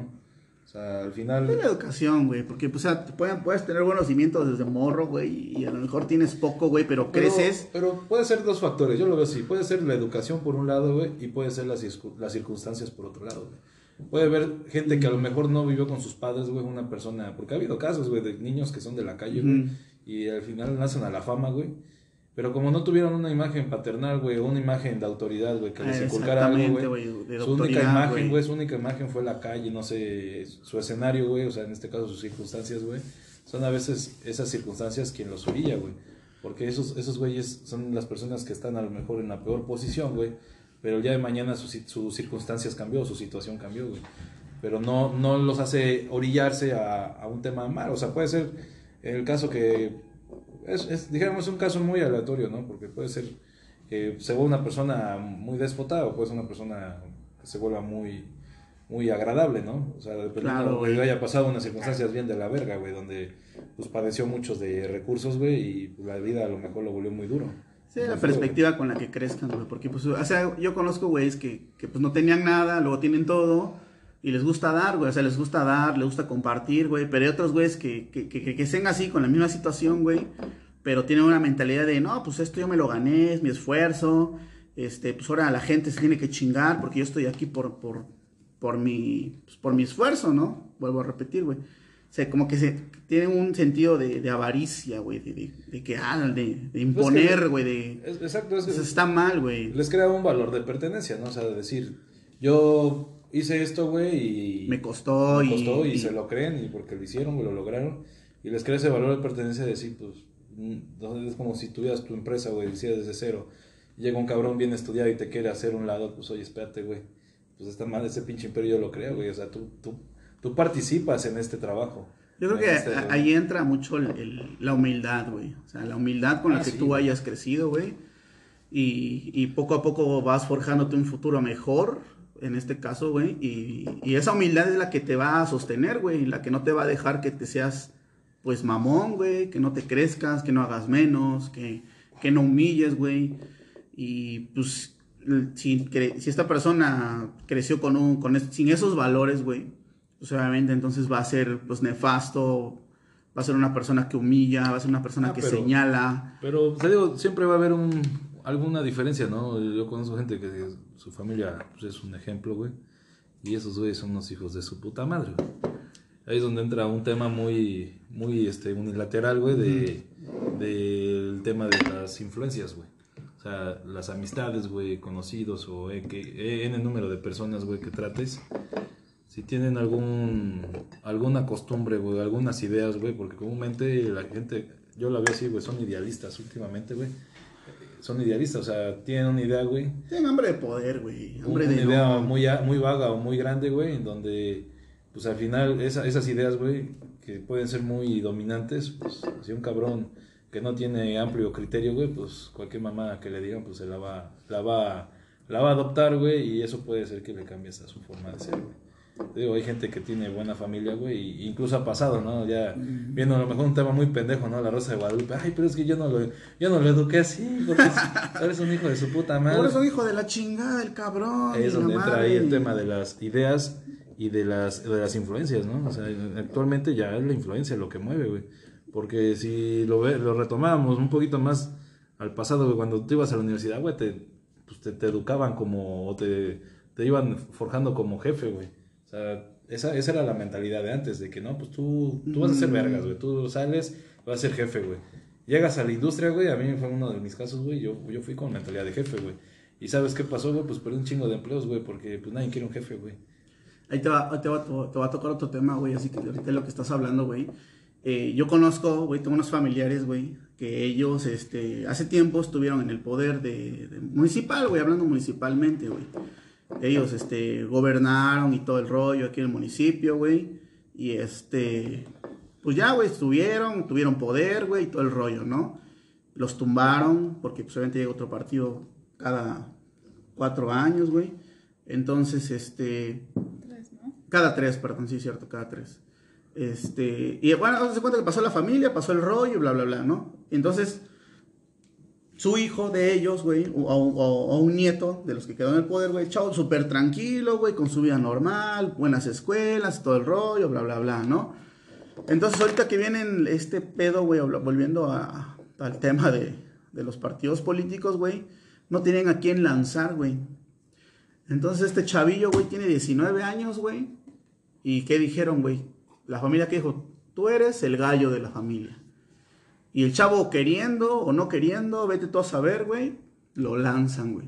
O sea, al final... Es la educación, güey, porque pues, o sea, te pueden- puedes tener buenos cimientos desde morro, güey, y a lo mejor tienes poco, güey, pero Pero- creces. Pero, puede ser dos factores, yo lo veo así. Puede ser la educación por un lado, güey, y puede ser las, las circunstancias por otro lado, güey. Puede haber gente que a lo mejor no vivió con sus padres, güey, una persona... Porque ha habido casos, güey, de niños que son de la calle, güey, y al final nacen a la fama, güey. Pero como no tuvieron una imagen paternal, güey, o una imagen de autoridad, güey, que les Ah, inculcara algo, güey. Su única imagen, güey, su única imagen fue la calle, no sé, su escenario, güey, o sea, en este caso sus circunstancias, güey. Son a veces esas circunstancias quien los orilla, güey. Porque esos, esos güeyes son las personas que están a lo mejor en la peor posición, güey. Pero el día de mañana sus sus circunstancias cambió, su situación cambió, güey. Pero no, no los hace orillarse a, a un tema malo. O sea, puede ser el caso que es, es, dijéramos, un caso muy aleatorio, ¿no? Porque puede ser que se vuelva una persona muy déspota o puede ser una persona que se vuelva muy, muy agradable, ¿no? O sea, dependiendo Claro, de que haya pasado unas circunstancias bien de la verga, güey, donde pues padeció muchos de recursos, güey, y la vida a lo mejor lo volvió muy duro. Sí, la perspectiva con la que crezcan, güey. Porque, pues, o sea, yo conozco güeyes que, que, pues, no tenían nada, luego tienen todo, y les gusta dar, güey. O sea, les gusta dar, les gusta compartir, güey. Pero hay otros güeyes que, que, que, que estén así, con la misma situación, güey. Pero tienen una mentalidad de, no, pues, esto yo me lo gané, es mi esfuerzo. Este, pues, ahora la gente se tiene que chingar porque yo estoy aquí por, por, por, mi, pues, por mi esfuerzo, ¿no? Vuelvo a repetir, güey. O sea, como que se tiene un sentido de, de avaricia, güey, de, de, de que, ah, de, de imponer, güey, de... Exacto, es que Eso está mal, güey. les crea un valor de pertenencia, ¿no? O sea, de decir, yo hice esto, güey, y Me costó, me costó y, y, se lo creen y porque lo hicieron, güey, lo lograron y les crea ese valor de pertenencia de decir, pues, mm, es como si tuvieras tu empresa, güey, y hicieras desde cero. Llega un cabrón bien estudiado y te quiere hacer un lado, pues, oye, espérate, güey, pues está mal, ese pinche imperio yo lo creo, güey, o sea, tú, tú, tú participas en este trabajo. Yo creo que este- ahí entra mucho el- el- la humildad, güey. O sea, la humildad con la Ah, que sí, tú güey. hayas crecido, güey. Y, y poco a poco vas forjándote un futuro mejor, en este caso, güey. Y, y esa humildad es la que te va a sostener, güey. La que no te va a dejar que te seas, pues, mamón, güey. Que no te crezcas, que no hagas menos, que, que no humilles, güey. Y, pues, si, si esta persona creció con un, con sin esos valores, güey pues obviamente entonces va a ser pues nefasto, va a ser una persona que humilla, va a ser una persona Ah, que pero- señala. Pero te digo, siempre va a haber un, alguna diferencia, ¿no? Yo conozco gente que su familia pues, es un ejemplo, güey. Y esos güeyes son unos hijos de su puta madre, güey. Ahí es donde entra un tema muy, muy este, unilateral, güey, de, del tema de las influencias, güey. O sea, las amistades, güey, conocidos o eh, que, eh, N número de personas, güey, que trates. Si tienen algún alguna costumbre, güey, algunas ideas, güey, porque comúnmente la gente, yo la veo así, güey, son idealistas últimamente, güey. Son idealistas, o sea, tienen una idea, güey. Tienen hambre de poder, güey. Hambre Una de idea no- muy, muy vaga o muy grande, güey, en donde, pues al final, esa- esas ideas, güey, que pueden ser muy dominantes, pues si un cabrón que no tiene amplio criterio, güey, pues cualquier mamá que le digan, pues se la va, la va, la va a adoptar, güey, y eso puede ser que le cambie hasta su forma de ser, güey. Digo, hay gente que tiene buena familia, güey, incluso ha pasado, ¿no? Ya viendo a lo mejor un tema muy pendejo, ¿no? La Rosa de Guadalupe. Ay, pero es que yo no lo, yo no lo eduqué así, porque es- eres un hijo de su puta madre. Por eso hijo de la chingada, el cabrón. Ahí es donde entra madre. ahí el tema de las ideas y de las, de las influencias, ¿no? O sea, actualmente ya es la influencia lo que mueve, güey. Porque si lo, lo retomábamos un poquito más al pasado, güey, cuando tú ibas a la universidad, güey, te, pues te, te educaban como, o te, te iban forjando como jefe, güey. Sea, esa, esa era la mentalidad de antes, de que no, pues tú, tú vas a ser vergas, güey. Tú sales, vas a ser jefe, güey. Llegas a la industria, güey, a mí fue uno de mis casos, güey, yo, yo fui con mentalidad de jefe, güey. Y ¿sabes qué pasó, güey? Pues perdí un chingo de empleos, güey, porque pues nadie quiere un jefe, güey. Ahí te va, te, va, te va a tocar otro tema, güey, así que ahorita lo que estás hablando, güey. Eh, yo conozco, güey, tengo unos familiares, güey, que ellos, este, hace tiempo estuvieron en el poder de, de municipal, güey, hablando municipalmente, güey. Ellos, este, gobernaron y todo el rollo aquí en el municipio, güey. Y este, pues ya, güey, estuvieron, tuvieron poder, güey, y todo el rollo, ¿no? Los tumbaron, porque pues obviamente llega otro partido cada cuatro años, güey. Entonces, este, Tres, ¿no? cada tres, perdón, sí, cierto, cada tres. Este, y bueno, se cuenta que pasó la familia, pasó el rollo, bla, bla, bla, ¿no? Entonces, su hijo de ellos, güey, o, un nieto de los que quedó en el poder, güey, chavo, súper tranquilo, güey, con su vida normal, buenas escuelas, todo el rollo, bla, bla, bla, ¿no? Entonces, ahorita que vienen este pedo, güey, volviendo al tema de, de los partidos políticos, güey, no tienen a quién lanzar, güey. Entonces, este chavillo, güey, tiene 19 años, güey. ¿Y qué dijeron, güey? La familia que dijo, tú eres el gallo de la familia. Y el chavo queriendo o no queriendo, vete tú a saber, güey, lo lanzan, güey.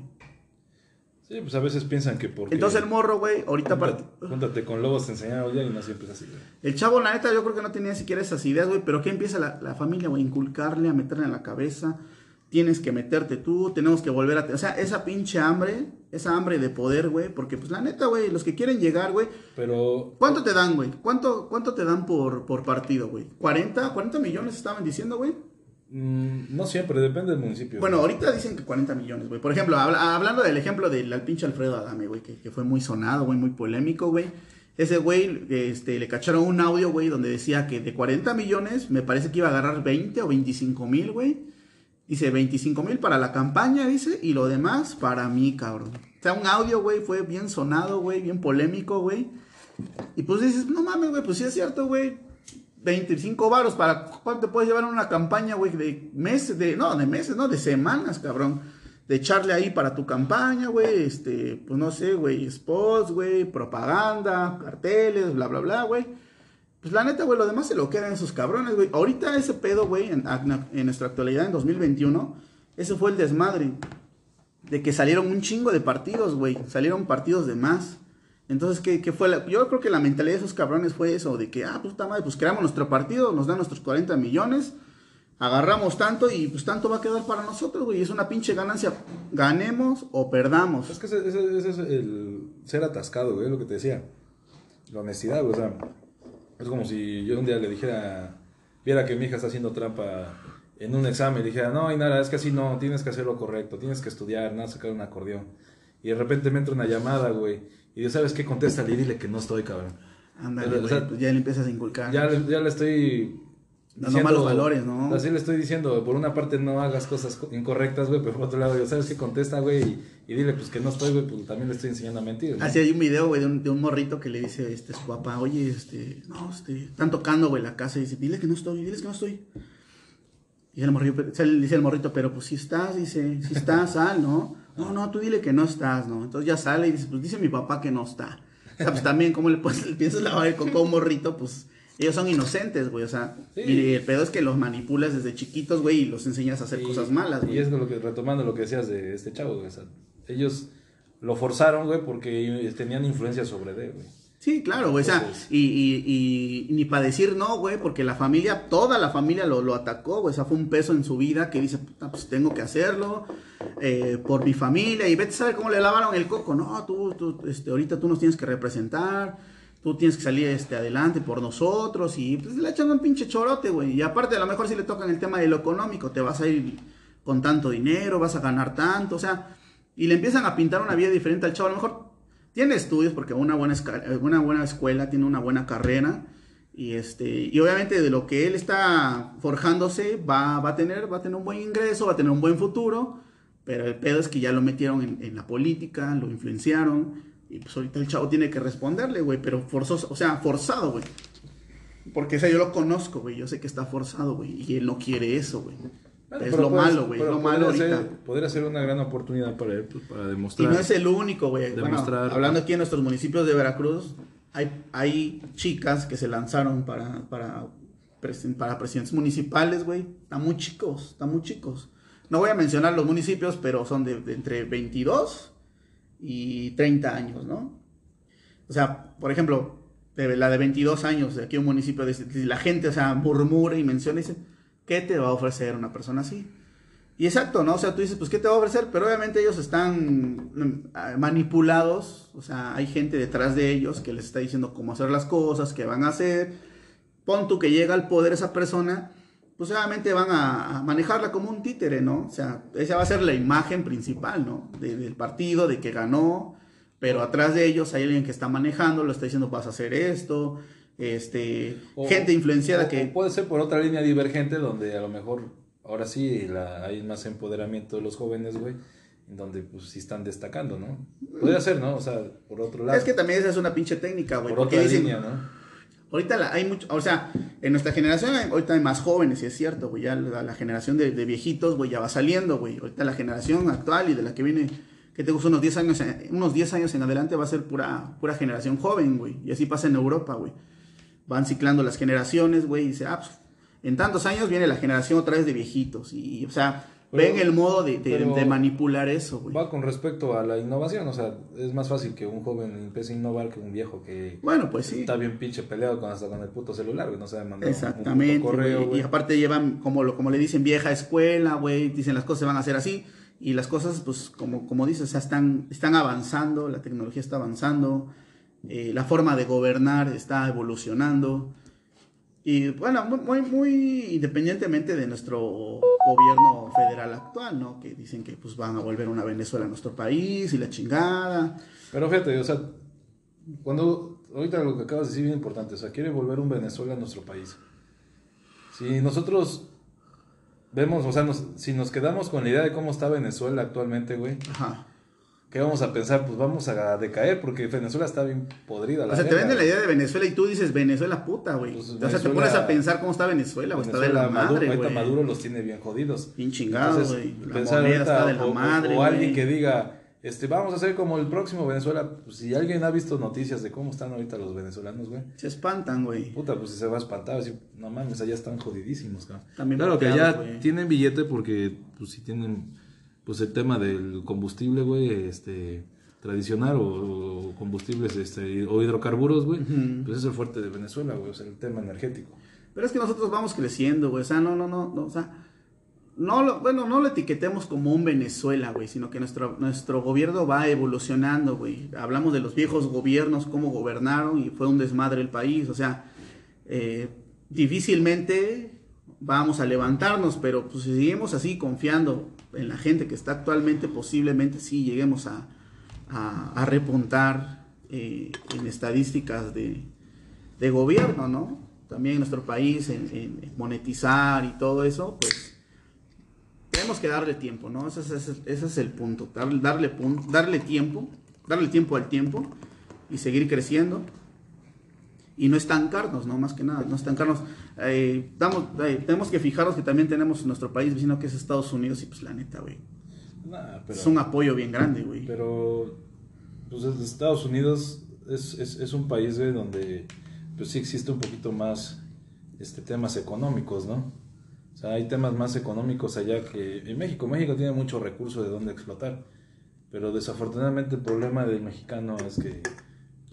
Sí, pues a veces piensan que porque... Entonces el morro, güey, ahorita para... Júntate, júntate con lobos te enseñaron ya y no siempre es así, güey. El chavo, la neta, yo creo que no tenía siquiera esas ideas, güey, pero ¿qué empieza la, la familia, güey? Inculcarle, a meterle en la cabeza. Tienes que meterte tú, tenemos que volver a... O sea, esa pinche hambre, esa hambre de poder, güey, porque pues la neta, güey, los que quieren llegar, güey, Pero ¿Cuánto te dan, güey? ¿Cuánto, cuánto te dan por, por partido, güey? ¿40? ¿40 millones estaban diciendo, güey? mm, no siempre, depende del municipio. Bueno, ahorita dicen que 40 millones, güey. Por ejemplo, habla- hablando del ejemplo del al pinche Alfredo Adame, güey, que, que fue muy sonado, güey, muy polémico, güey. Ese güey, este, le cacharon un audio, güey, donde decía que de 40 millones, me parece que iba a agarrar 20 o 25 mil, güey. Dice 25 mil para la campaña, dice, y lo demás para mí, cabrón. O sea, un audio, güey, fue bien sonado, güey, bien polémico, güey. Y pues dices, no mames, güey, pues sí es cierto, güey. 25 varos para cuánto puedes llevar en una campaña, güey, de meses, de, no, de meses, no, de semanas, cabrón. De echarle ahí para tu campaña, güey, este, pues no sé, güey, spots, güey, propaganda, carteles, bla, bla, bla, güey. Pues la neta, güey, lo demás se lo quedan esos cabrones, güey. Ahorita ese pedo, güey, en, nuestra actualidad, en 2021, ese fue el desmadre. De que salieron un chingo de partidos, güey. Salieron partidos de más. Entonces, ¿qué, qué fue? La- yo creo que la mentalidad de esos cabrones fue eso, de que, ah, puta madre, pues creamos nuestro partido, nos dan nuestros 40 millones, agarramos tanto y pues tanto va a quedar para nosotros, güey. Es una pinche ganancia, ganemos o perdamos. Es que ese, es el ser atascado, güey, lo que te decía. La honestidad, güey, o sea, es como si yo un día le dijera, viera que mi hija está haciendo trampa en un examen, y dijera, no, y nada, es que así no, tienes que hacer lo correcto, tienes que estudiar, nada, sacar un acordeón. Y de repente me entra una llamada, güey, y yo, ¿sabes qué? Contéstale y dile que no estoy, cabrón. Ándale, o sea, pues ya le empiezas a inculcar. Ya, le- ya le estoy... Dando malos valores, ¿no? Así le estoy diciendo, por una parte no hagas cosas co- incorrectas, güey, pero por otro lado, yo, ¿sabes qué? Contesta, güey, y, y dile, pues, que no estoy, güey, pues también le estoy enseñando a mentir, ¿no? Así hay un video, güey, de un, de un morrito que le dice este, su papá, oye, este, no, este, están tocando, güey, la casa y dice, dile que no estoy, diles que no estoy. Y el morrito, dice el morrito, pero pues si estás, dice, si estás, sal, ¿no? No, no, tú dile que no estás, ¿no? Entonces ya sale y dice, pues dice mi papá que no está. O sea, pues también, ¿cómo le, puedes, le piensas lavar el coco a un morrito? Pues ellos son inocentes, güey, o sea, Sí. y el pedo es que los manipulas desde chiquitos, güey, y los enseñas a hacer Y- cosas malas, Y güey. es lo que, retomando lo que decías de este chavo, güey, o sea, ellos lo forzaron, güey, porque tenían influencia sobre él, güey. Sí, claro, güey. O sea, y, y, y ni para decir no, güey, porque la familia, toda la familia lo, lo atacó, güey. O sea, fue un peso en su vida que dice, puta, pues tengo que hacerlo eh, por mi familia. Y vete a saber cómo le lavaron el coco. No, tú, tú, este, ahorita tú nos tienes que representar. Tú tienes que salir este, adelante por nosotros. Y pues le echan un pinche chorote, güey. Y aparte, a lo mejor si le tocan el tema de lo económico, te vas a ir con tanto dinero, vas a ganar tanto. O sea, y le empiezan a pintar una vida diferente al chavo. A lo mejor tiene estudios porque una buena, escuela, tiene una buena carrera y este y obviamente de lo que él está forjándose va, va a tener va a tener un buen ingreso, va a tener un buen futuro, pero el pedo es que ya lo metieron en, en la política, lo influenciaron y pues ahorita el chavo tiene que responderle, güey, pero forzoso, o sea, forzado, güey. Porque o sea, yo lo conozco, güey, yo sé que está forzado, güey, y él no quiere eso, güey. Es lo puede- malo, güey, lo malo podría ahorita. Podría ser una gran oportunidad para él, pues, para Y demostrar. no es el único, güey. Bueno, hablando aquí en nuestros municipios de Veracruz, hay, hay chicas que se lanzaron para, para, para presidentes municipales, güey. Están muy chicos, están muy chicos. No voy a mencionar los municipios, pero son de, de entre 22 y 30 años, ¿no? O sea, por ejemplo, de la de 22 años, de aquí un municipio, la gente, o sea, murmura y menciona y dice, ¿qué te va a ofrecer una persona así? Y exacto, ¿no? O sea, tú dices, pues, ¿qué te va a ofrecer? Pero obviamente ellos están mm, ah, manipulados, o sea, hay gente detrás de ellos que les está diciendo cómo hacer las cosas, qué van a hacer. Pon tú que llega al poder esa persona, pues obviamente van a, a manejarla como un títere, ¿no? O sea, esa va a ser la imagen principal, ¿no? De- del partido, de que ganó, pero atrás de ellos hay alguien que está manejando, lo está diciendo, vas a hacer esto, este, O- gente influenciada o- que... o puede ser por otra línea divergente donde a lo mejor ahora sí la, hay más empoderamiento de los jóvenes, güey, en donde pues sí están destacando, ¿no? Podría ser, ¿no? O sea, por otro lado. Es que también esa es una pinche técnica, güey. por Porque otra dicen, línea, ¿no? Ahorita la- hay mucho, o sea, en nuestra generación hay- ahorita hay más jóvenes, y es cierto, güey, ya la, la generación de, viejitos, güey, ya va saliendo, güey. Ahorita la generación actual y de la que viene, que tengo unos 10 años, en- unos 10 años en adelante va a ser pura, pura generación joven, güey. Y así pasa en Europa, güey. Van ciclando las generaciones, güey, y dice, ah, pues, en tantos años viene la generación otra vez de viejitos. Y, o sea, Pero- ven el modo de, de- manipular eso, güey. Va con respecto a la innovación, o sea, es más fácil que un joven empiece a innovar que un viejo que Bueno, pues sí. está bien pinche peleado con hasta con el puto celular, güey, no sabe mandar Exactamente, un puto correo, güey. güey. Y aparte llevan, como, lo, como le dicen, vieja escuela, güey. Dicen las cosas se van a hacer así. Y las cosas, pues, como, como dices, o sea, están, están avanzando, la tecnología está avanzando, eh, la forma de gobernar está evolucionando. Y bueno, muy, muy, independientemente de nuestro gobierno federal actual, ¿no? Que dicen que pues van a volver una Venezuela a nuestro país y la chingada. Pero fíjate, o sea, cuando ahorita lo que acabas de decir es bien importante, o sea, quiere volver un Venezuela a nuestro país. Si nosotros vemos, o sea, nos- si nos quedamos con la idea de cómo está Venezuela actualmente, güey, Ajá. ¿Qué vamos a pensar? Pues vamos a decaer porque Venezuela está bien podrida. O sea, te venden la idea de Venezuela y tú dices Venezuela puta, güey. Pues o sea, te pones a pensar cómo está Venezuela, güey. Está de la Venezuela, Maduro, madre, ahorita güey. Maduro los tiene bien jodidos. Bien chingado, Entonces, güey. La pensar moneda ahorita, está de la o, o- madre, o alguien que diga, este, vamos a hacer como el próximo Venezuela. Pues, si alguien ha visto noticias de cómo están ahorita los venezolanos, güey. Se espantan, güey. Puta, pues si se va a espantar, así, no mames, allá están jodidísimos, cabrón. También claro que allá tienen billete porque, pues si tienen, pues el tema del combustible, güey, este, tradicional o, o combustibles, este, o hidrocarburos, güey, pues es el fuerte de Venezuela, güey, o sea, el tema energético. Pero es que nosotros vamos creciendo, güey. O sea, no, no, no, no, o sea, no lo, bueno, no lo etiquetemos como un Venezuela, güey, sino que nuestro, nuestro gobierno va evolucionando, güey. Hablamos de los viejos gobiernos, cómo gobernaron y fue un desmadre el país. O sea, eh, difícilmente vamos a levantarnos, pero pues si seguimos así confiando en la gente que está actualmente, posiblemente sí lleguemos a, repuntar eh, en estadísticas de, gobierno, ¿no? También en nuestro país, en, monetizar y todo eso, pues tenemos que darle tiempo, ¿no? Ese es, el punto, darle, darle, darle tiempo, darle tiempo al tiempo y seguir creciendo y no estancarnos, ¿no? Más que nada, no estancarnos. Eh, damos- eh, tenemos que fijarnos que también tenemos nuestro país vecino que es Estados Unidos y pues la neta, güey. Nah, Es un apoyo bien grande, güey. pero, pues Estados Unidos es, es, es un país, güey, donde, pues sí existe un poquito más, este, temas económicos, ¿no? O sea, hay temas más económicos allá que en México. México tiene mucho recurso de dónde explotar. Pero desafortunadamente el problema del mexicano es que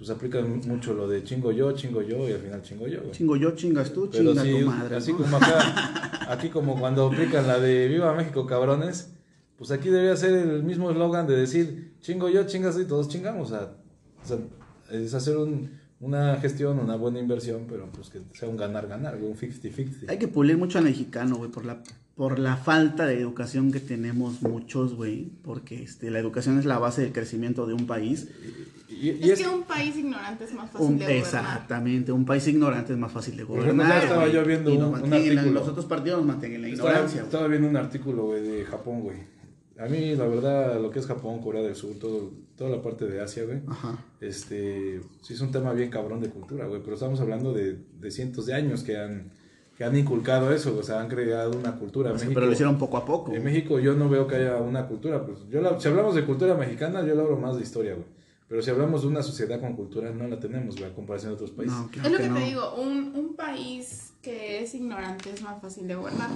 pues aplican mucho lo de chingo yo, chingo yo y al final chingo yo, güey. Chingo yo, chingas tú, Pero chinga sí, tu madre. así ¿no? como acá, aquí como cuando aplican la de Viva México, cabrones, pues aquí debería ser el mismo eslogan de decir chingo yo, chingas tú y todos chingamos. O sea, o sea, es hacer un- una gestión, una buena inversión, pero pues que sea un ganar-ganar, un 50-50. Hay que pulir mucho al mexicano, güey, por la, por la falta de educación que tenemos muchos, güey. Porque este, la educación es la base del crecimiento de un país. Y, y Es, es, que un país ignorante es más fácil Un- de gobernar. exactamente, un país ignorante es más fácil de gobernar. estaba yo viendo un- la- artículo. los otros partidos nos mantienen en la ignorancia. estaba viendo un artículo, güey, de Japón, güey. A mí, la verdad, lo que es Japón, Corea del Sur, todo, toda la parte de Asia, güey. Ajá. Este, sí es un tema bien cabrón de cultura, güey, pero estamos hablando de, de cientos de años que han, que han inculcado eso, o sea, han creado una cultura. O sea, México- pero lo hicieron poco a poco. En. México yo no veo que haya una cultura, pues yo la- si hablamos de cultura mexicana, yo le hablo más de historia, güey. Pero si hablamos de una sociedad con cultura, no la tenemos, a comparación de otros países. No, claro Es lo que no. te digo, un, un país que es ignorante es más fácil de gobernar.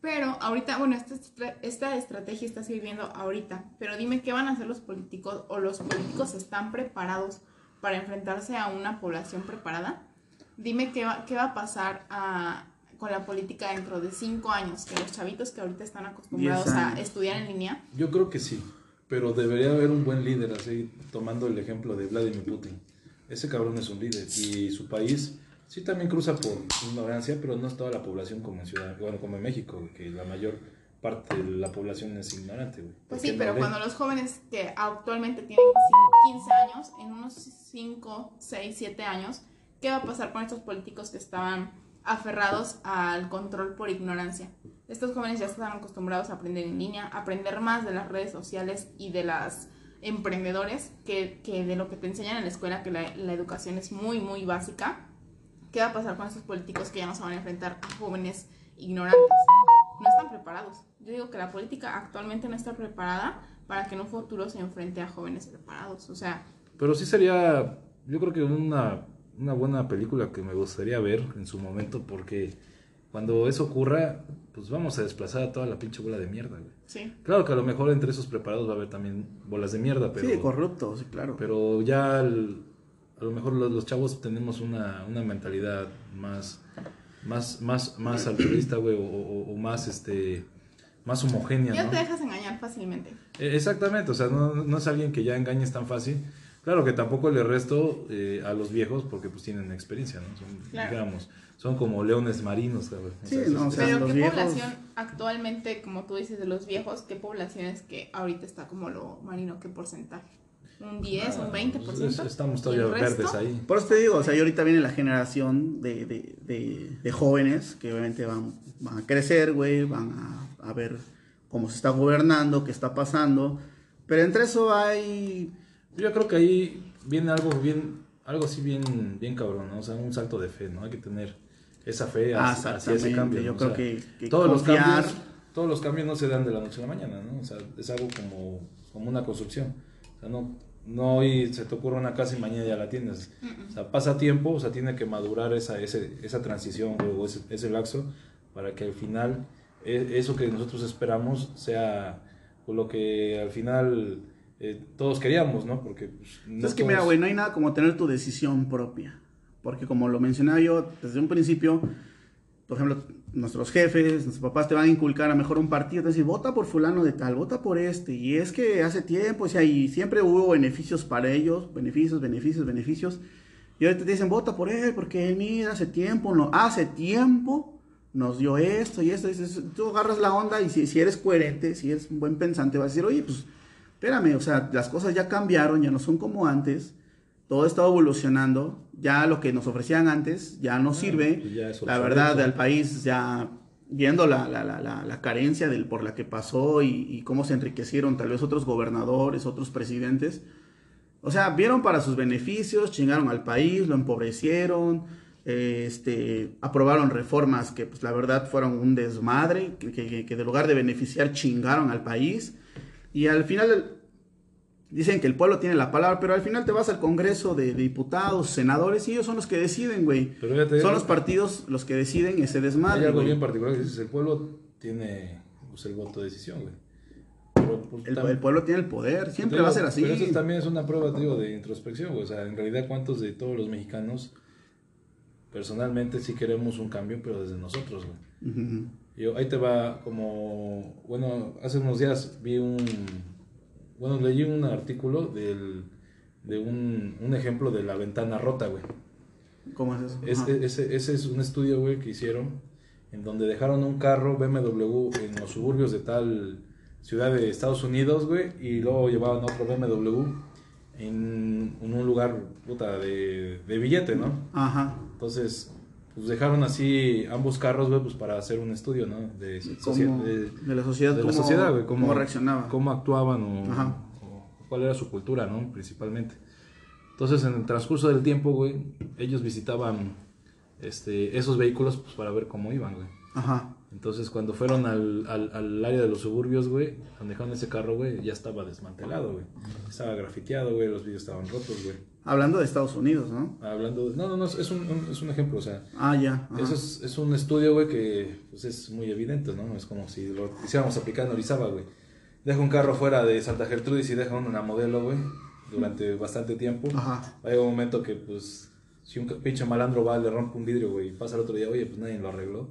Pero ahorita, bueno, esta, esta estrategia está sirviendo ahorita. Pero dime qué van a hacer los políticos o los políticos están preparados para enfrentarse a una población preparada. Dime qué va, qué va a pasar a- con la política dentro de cinco años, que los chavitos que ahorita están acostumbrados a estudiar en línea, Yo creo que sí, pero debería haber un buen líder, así tomando el ejemplo de Vladimir Putin. Ese cabrón es un líder y su país sí también cruza por ignorancia, pero no es toda la población como en Ciudad, bueno, como en México, que la mayor parte de la población es ignorante, güey. Pues sí, pero no cuando los jóvenes que actualmente tienen cin- 15 años, en unos 5, 6, 7 años, ¿qué va a pasar con estos políticos que estaban aferrados al control por ignorancia? Estos jóvenes ya están acostumbrados a aprender en línea, a aprender más de las redes sociales y de las emprendedores que, que de lo que te enseñan en la escuela, que la, la educación es muy, muy básica. ¿Qué va a pasar con estos políticos que ya no se van a enfrentar a jóvenes ignorantes? No están preparados. Yo digo que la política actualmente no está preparada para que en un futuro se enfrente a jóvenes preparados. O sea, Pero sí sería, yo creo que una, una buena película que me gustaría ver en su momento, porque cuando eso ocurra, pues vamos a desplazar a toda la pinche bola de mierda, güey. sí. Claro que a lo mejor entre esos preparados va a haber también bolas de mierda, pero... Sí, corrupto, sí, claro. Pero ya el- a lo mejor los, los chavos tenemos una, una mentalidad más, más, más, más altruista, güey, o, o- o más, este, más homogénea, Ya ¿no? te dejas engañar fácilmente. Eh, Exactamente, o sea, no, no es alguien que ya engañes tan fácil. Claro que tampoco le resto eh, a los viejos porque pues tienen experiencia, ¿no? Son, Claro. digamos, son como leones marinos. O Sí, sea, no, o sea, Pero los ¿qué viejos- población actualmente, como tú dices, de los viejos, qué población es que ahorita está como lo marino, qué porcentaje? ¿Un 10, un 20%? pues, es- estamos ¿Y todavía verdes ahí. Por eso te digo, o sea, y ahorita viene la generación de, de, de, de jóvenes que obviamente van, van a crecer, güey, van a, a ver cómo se está gobernando, qué está pasando. Pero entre eso hay... Yo creo que ahí viene algo bien, algo así bien, bien cabrón, ¿no? O sea, un salto de fe, ¿no? Hay que tener esa fe Ah, hacia, hacia ese cambio. yo ¿no? O creo sea, que- que todos los confiar- cambios, todos los cambios no se dan de la noche a la mañana, ¿no? O sea, es algo como, como una construcción. O sea, no, no hoy se te ocurre una casa y mañana ya la tienes. O sea, pasa tiempo, o sea, tiene que madurar esa, ese, esa transición o ese, ese laxo para que al final e- eso que nosotros esperamos sea lo que al final eh, todos queríamos, ¿no? Porque pues, no es que mira, todos- güey, no hay nada como tener tu decisión propia. Porque como lo mencionaba yo desde un principio, por ejemplo, nuestros jefes, nuestros papás te van a inculcar a mejor un partido, te dicen, vota por fulano de tal, vota por este. Y es que hace tiempo, o sea, y siempre hubo beneficios para ellos, beneficios, beneficios, beneficios. Y ahorita te dicen, vota por él, porque él, mira, hace tiempo, no, hace tiempo nos dio esto y esto. Y dices, tú agarras la onda y si, si eres coherente, si eres un buen pensante, vas a decir, oye, pues espérame, o sea, las cosas ya cambiaron, ya no son como antes, todo está evolucionando, ya lo que nos ofrecían antes ya no sirve, pues ya la verdad, al país ya viendo la, la, la, la, la carencia del, por la que pasó y, y cómo se enriquecieron tal vez otros gobernadores, otros presidentes, o sea, vieron para sus beneficios, chingaron al país, lo empobrecieron, este, aprobaron reformas que pues la verdad fueron un desmadre, que, que, que de lugar de beneficiar chingaron al país. Y al final dicen que el pueblo tiene la palabra, pero al final te vas al Congreso de, de diputados, senadores, y ellos son los que deciden, güey. Pero fíjate, Son los partidos los que deciden ese Hay desmadre. algo güey. bien particular que dices, el pueblo tiene pues, el voto de decisión, güey. Pero pues, El, el pueblo tiene el poder, siempre va a ser así. Pero eso también es una prueba, digo, de introspección, güey. O sea, en realidad, ¿cuántos de todos los mexicanos personalmente sí queremos un cambio, pero desde nosotros, güey? Ujú. Yo, ahí te va como, bueno, hace unos días vi un, bueno, leí un artículo del, de un, un ejemplo de la ventana rota, güey. ¿Cómo es eso? Es- ese, ese es un estudio, güey, que hicieron en donde dejaron un carro BMW en los suburbios de tal ciudad de Estados Unidos, güey, y luego llevaban otro BMW en, en un lugar, puta, de, de billete, ¿no? Ajá. Entonces, pues dejaron así ambos carros, güey, pues para hacer un estudio, ¿no? De, socie- ¿Cómo- de- de la sociedad, de la sociedad, güey, cómo, cómo reaccionaba. Cómo actuaban o, Ajá. o cuál era su cultura, ¿no? Principalmente. Entonces, en el transcurso del tiempo, güey, ellos visitaban este, esos vehículos pues, para ver cómo iban, güey. Ajá. Entonces, cuando fueron al, al, al área de los suburbios, güey, donde dejaron ese carro, güey, ya estaba desmantelado, güey. Estaba grafiteado, güey, los vidrios estaban rotos, güey. Hablando de Estados Unidos, ¿no? Hablando de... No, no, no, es un, un- es un ejemplo, o sea... Ah, ya. ajá. Eso es, es un estudio, güey, que pues, es muy evidente, ¿no? Es como si lo quisiéramos aplicar en Orizaba, güey. Deja un carro fuera de Santa Gertrudis y deja la modelo, güey, durante bastante tiempo. Ajá. Hay un momento que, pues, si un pinche malandro va, le rompe un vidrio, güey, y pasa el otro día, oye, pues nadie lo arregló.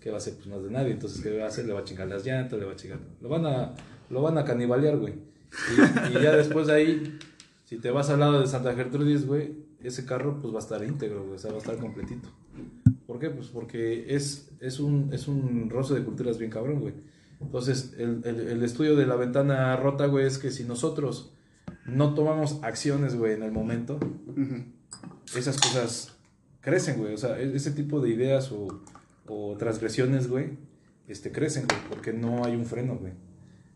¿Qué va a hacer? Pues no es de nadie. Entonces, ¿qué va a hacer? Le va a chingar las llantas, le va a chingar... Lo van a, lo van a canibalear, güey. Y, y ya después de ahí, si te vas al lado de Santa Gertrudis, güey, ese carro, pues va a estar íntegro, güey, o sea, va a estar completito. ¿Por qué? Pues porque es, es, un, es un roce de culturas bien cabrón, güey. Entonces, el, el, el estudio de la ventana rota, güey, es que si nosotros no tomamos acciones, güey, en el momento, esas cosas crecen, güey. O sea, e- ese tipo de ideas o, o transgresiones, güey, este, crecen, güey, porque no hay un freno, güey.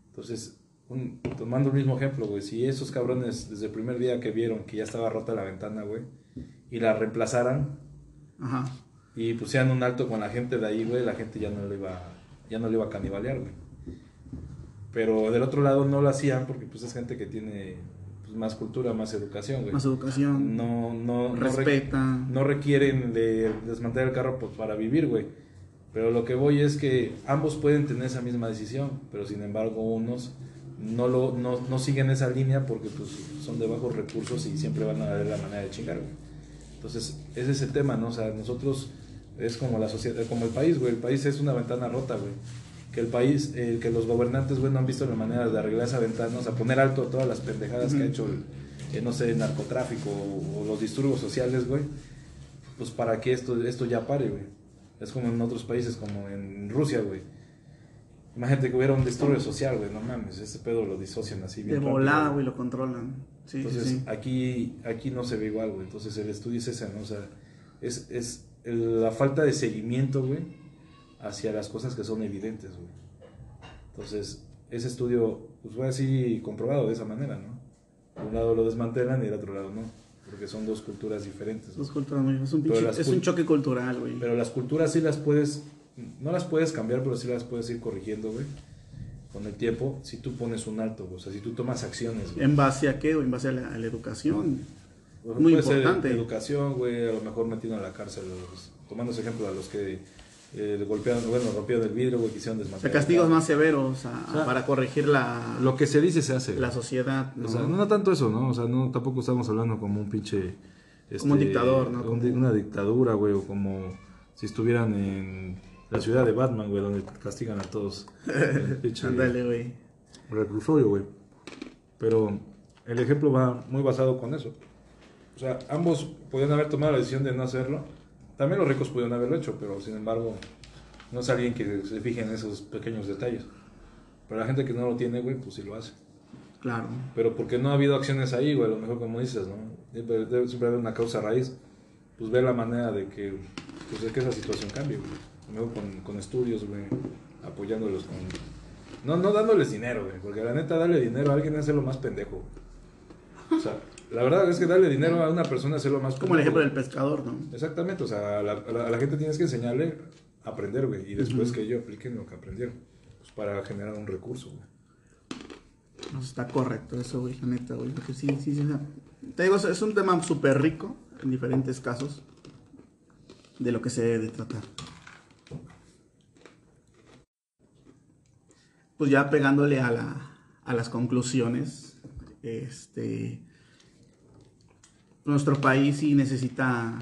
Entonces, un- tomando el mismo ejemplo, güey, si esos cabrones desde el primer día que vieron que ya estaba rota la ventana, güey, y la reemplazaran Ajá. y pusieran un alto con la gente de ahí, güey, la gente ya no le iba, ya no le iba a canibalear, güey. Pero del otro lado no lo hacían porque pues es gente que tiene pues, más cultura, más educación, güey. Más educación. No, no, no re- respeta. no requieren de desmantelar el carro pues, para vivir, güey. Pero lo que voy es que ambos pueden tener esa misma decisión, pero sin embargo unos no, lo, no, no siguen esa línea porque pues, son de bajos recursos y siempre van a ver la manera de chingar, güey. Entonces, ese es el tema, ¿no? O sea, nosotros es como la sociedad, como el país, güey. El país es una ventana rota, güey. Que el país, eh, que los gobernantes, güey, no han visto la manera de arreglar esa ventana, o sea, poner alto a todas las pendejadas que ha hecho el, eh, no sé, el narcotráfico o, o los disturbios sociales, güey. Pues para que esto, esto ya pare, güey. Es como en otros países, como en Rusia, güey. Imagínate que hubiera un disturbio social, güey, no mames, ese pedo lo disocian así bien De volada, güey, lo controlan. Sí, entonces, sí, sí. aquí aquí no se ve igual, güey. Entonces, el estudio es ese, ¿no? O sea, es, es la falta de seguimiento, güey, hacia las cosas que son evidentes, güey. Entonces, ese estudio, pues fue así comprobado de esa manera, ¿no? Por un lado lo desmantelan y del otro lado no, porque son dos culturas diferentes. Dos culturas es un, pinche- es un choque cultural, güey. Pero las culturas sí las puedes, no las puedes cambiar, pero sí las puedes ir corrigiendo, güey, con el tiempo, si tú pones un alto, güey. o sea, si tú tomas acciones, güey. ¿En base a qué? En base a la, a la educación. Muy puede ser importante. educación, güey, a lo mejor metiendo a la cárcel, los- tomando ese ejemplo a los que eh, golpearon, bueno, rompieron el vidrio, güey, quisieron O sea, desmantelar. castigos más severos a- O sea, para corregir la, Lo que se dice se hace. la sociedad. ¿no? O sea, no, no tanto eso, ¿no? O sea, no, tampoco estamos hablando como un pinche... este, Como un dictador, ¿no? di- una dictadura, güey, o como si estuvieran en la ciudad de Batman, güey, donde castigan a todos. Ándale, güey. reclusorio, güey. Pero el ejemplo va muy basado con eso. O sea, ambos podían haber tomado la decisión de no hacerlo. También los ricos pudieron haberlo hecho, pero sin embargo, no es alguien que se fije en esos pequeños detalles. Pero la gente que no lo tiene, güey, pues sí lo hace. Claro. Pero porque no ha habido acciones ahí, güey, a lo mejor como dices, ¿no? Debe, debe siempre haber una causa raíz. Pues ver la manera de que, pues, de que esa situación cambie, güey. Lo mejor con, con estudios, güey, apoyándolos con... No, no dándoles dinero, güey, porque la neta darle dinero a alguien es hacerlo más pendejo. O sea, la verdad es que darle dinero a una persona es hacerlo más Como el ejemplo del pescador, ¿no? Exactamente, o sea, a la, a la- a la gente tienes que enseñarle a aprender, güey, y después que ellos apliquen lo que aprendieron, pues para generar un recurso, güey. No, está correcto eso, güey, la neta, güey. Porque sí, sí, sí. o sea, te digo, es- un tema súper rico en diferentes casos de lo que se debe de tratar. Pues ya pegándole a la, a las conclusiones. Este, nuestro país sí necesita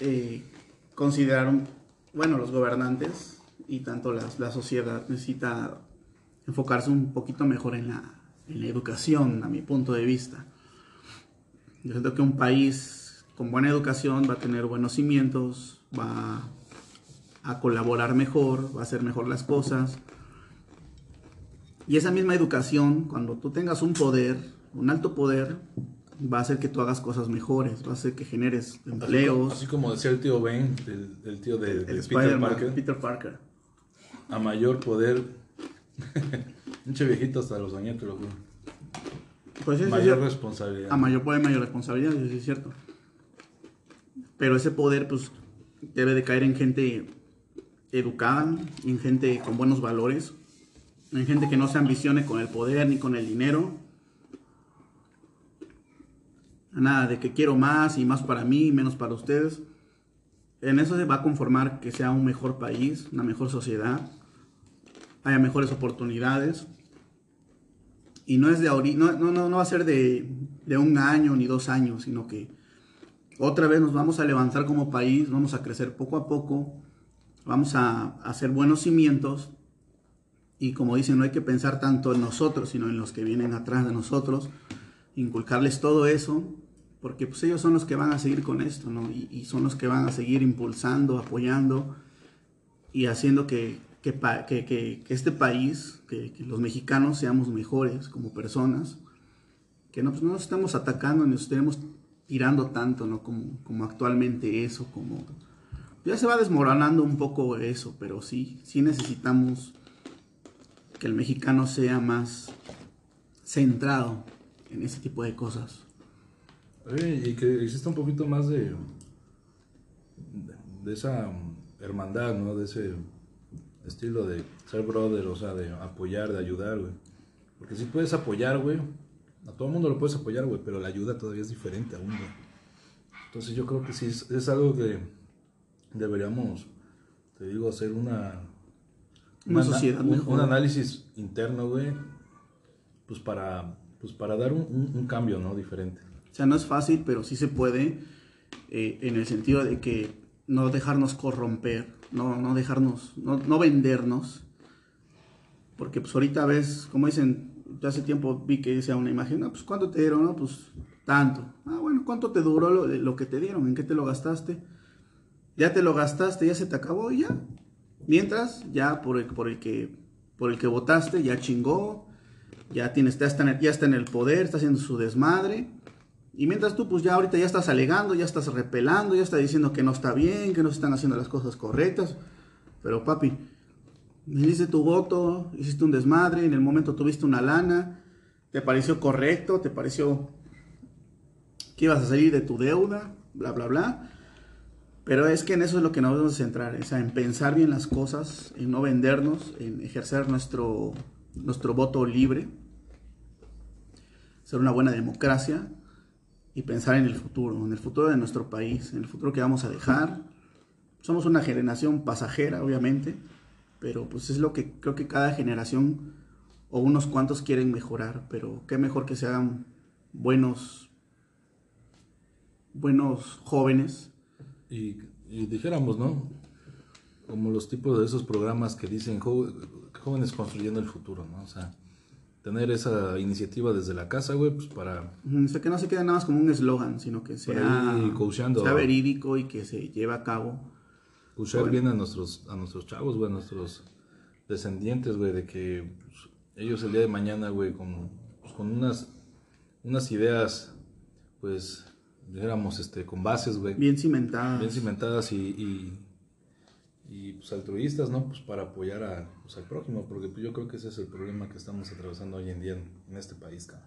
eh, considerar, bueno, los gobernantes y tanto la, la sociedad necesita enfocarse un poquito mejor en la, en la educación, a mi punto de vista. Yo siento que un país con buena educación va a tener buenos cimientos, va a colaborar mejor, va a hacer mejor las cosas. Y esa misma educación, cuando tú tengas un poder, un alto poder, va a hacer que tú hagas cosas mejores, va a hacer que generes empleos. Así como, decía el tío Ben, el, el tío de, el de Peter Parker, Peter Parker. a mayor poder. Pinche viejito hasta los bañetes, lo juro. Pues Mayor responsabilidad. A mayor poder, mayor responsabilidad, eso sí es cierto. Pero ese poder, pues, debe de caer en gente educada, en gente con buenos valores, en gente que no se ambicione con el poder ni con el dinero. Nada de que quiero más y más para mí y menos para ustedes. En eso se va a conformar que sea un mejor país, una mejor sociedad, haya mejores oportunidades. Y no es de no, no, no, va a ser de, de un año ni dos años, sino que otra vez nos vamos a levantar como país, vamos a crecer poco a poco, vamos a hacer buenos cimientos. Y como dicen, no hay que pensar tanto en nosotros, sino en los que vienen atrás de nosotros, inculcarles todo eso, porque pues ellos son los que van a seguir con esto, ¿no? Y, y son los que van a seguir impulsando, apoyando y haciendo que, que, que- que- este país, que los mexicanos seamos mejores como personas, que no, pues, no nos estemos atacando ni nos estemos tirando tanto, ¿no? Como, como actualmente eso, como... Ya se va desmoronando un poco eso, pero sí, sí necesitamos que el mexicano sea más centrado en ese tipo de cosas. Oye, y que exista un poquito más de, de esa hermandad, ¿no? De ese estilo de ser brother, o sea, de apoyar, de ayudar, güey. Porque si puedes apoyar, güey, a todo el mundo lo puedes apoyar, güey, pero la ayuda todavía es diferente aún, güey. Entonces yo creo que sí es, es algo que deberíamos, te digo, hacer una... Una sociedad un, mejor. un análisis interno, güey, pues para, pues para dar un, un- un cambio, ¿no? Diferente. O sea, no es fácil, pero sí se puede, eh, en el sentido de que no dejarnos corromper, no, no dejarnos, no, no vendernos. Porque pues ahorita ves, como dicen, yo hace tiempo vi que decía una imagen, no, pues ¿cuánto te dieron? No, pues tanto. Ah, bueno, ¿cuánto te duró lo, lo que te dieron? ¿En qué te lo gastaste? Ya te lo gastaste, ya se te acabó y ya. Mientras, ya por el, por el que por el que votaste, ya chingó, ya tienes, ya está, en el, ya está en el poder, está haciendo su desmadre. Y mientras tú, pues ya ahorita ya estás alegando, ya estás repelando, ya estás diciendo que no está bien, que no se están haciendo las cosas correctas. Pero papi, hiciste tu voto, hiciste un desmadre, en el momento tuviste una lana, te pareció correcto, te pareció que ibas a salir de tu deuda, bla, bla, bla. Pero es que en eso es lo que nos debemos centrar, o sea, en pensar bien las cosas, en no vendernos, en ejercer nuestro, nuestro voto libre, ser una buena democracia y pensar en el futuro, en el futuro de nuestro país, en el futuro que vamos a dejar. Somos una generación pasajera, obviamente, pero pues es lo que creo que cada generación o unos cuantos quieren mejorar, pero qué mejor que se hagan buenos buenos jóvenes Y, y dijéramos, ¿no? Como los tipos de esos programas que dicen "Jo- jóvenes construyendo el futuro, ¿no? O sea, tener esa iniciativa desde la casa, güey, pues para... O sea, que no se quede nada más como un eslogan, sino que sea, sea verídico y que se lleve a cabo. Usar Bueno. bien a nuestros, a nuestros chavos, güey, a nuestros descendientes, güey, de que pues, ellos el día de mañana, güey, con, pues, con unas, unas ideas, pues, dijéramos, este, con bases, güey, bien, Bien cimentadas. cimentadas y, y, y, pues, altruistas, ¿no? Pues para apoyar a, pues, al prójimo, porque pues, yo creo que ese es el problema que estamos atravesando hoy en día en, en este país, cara.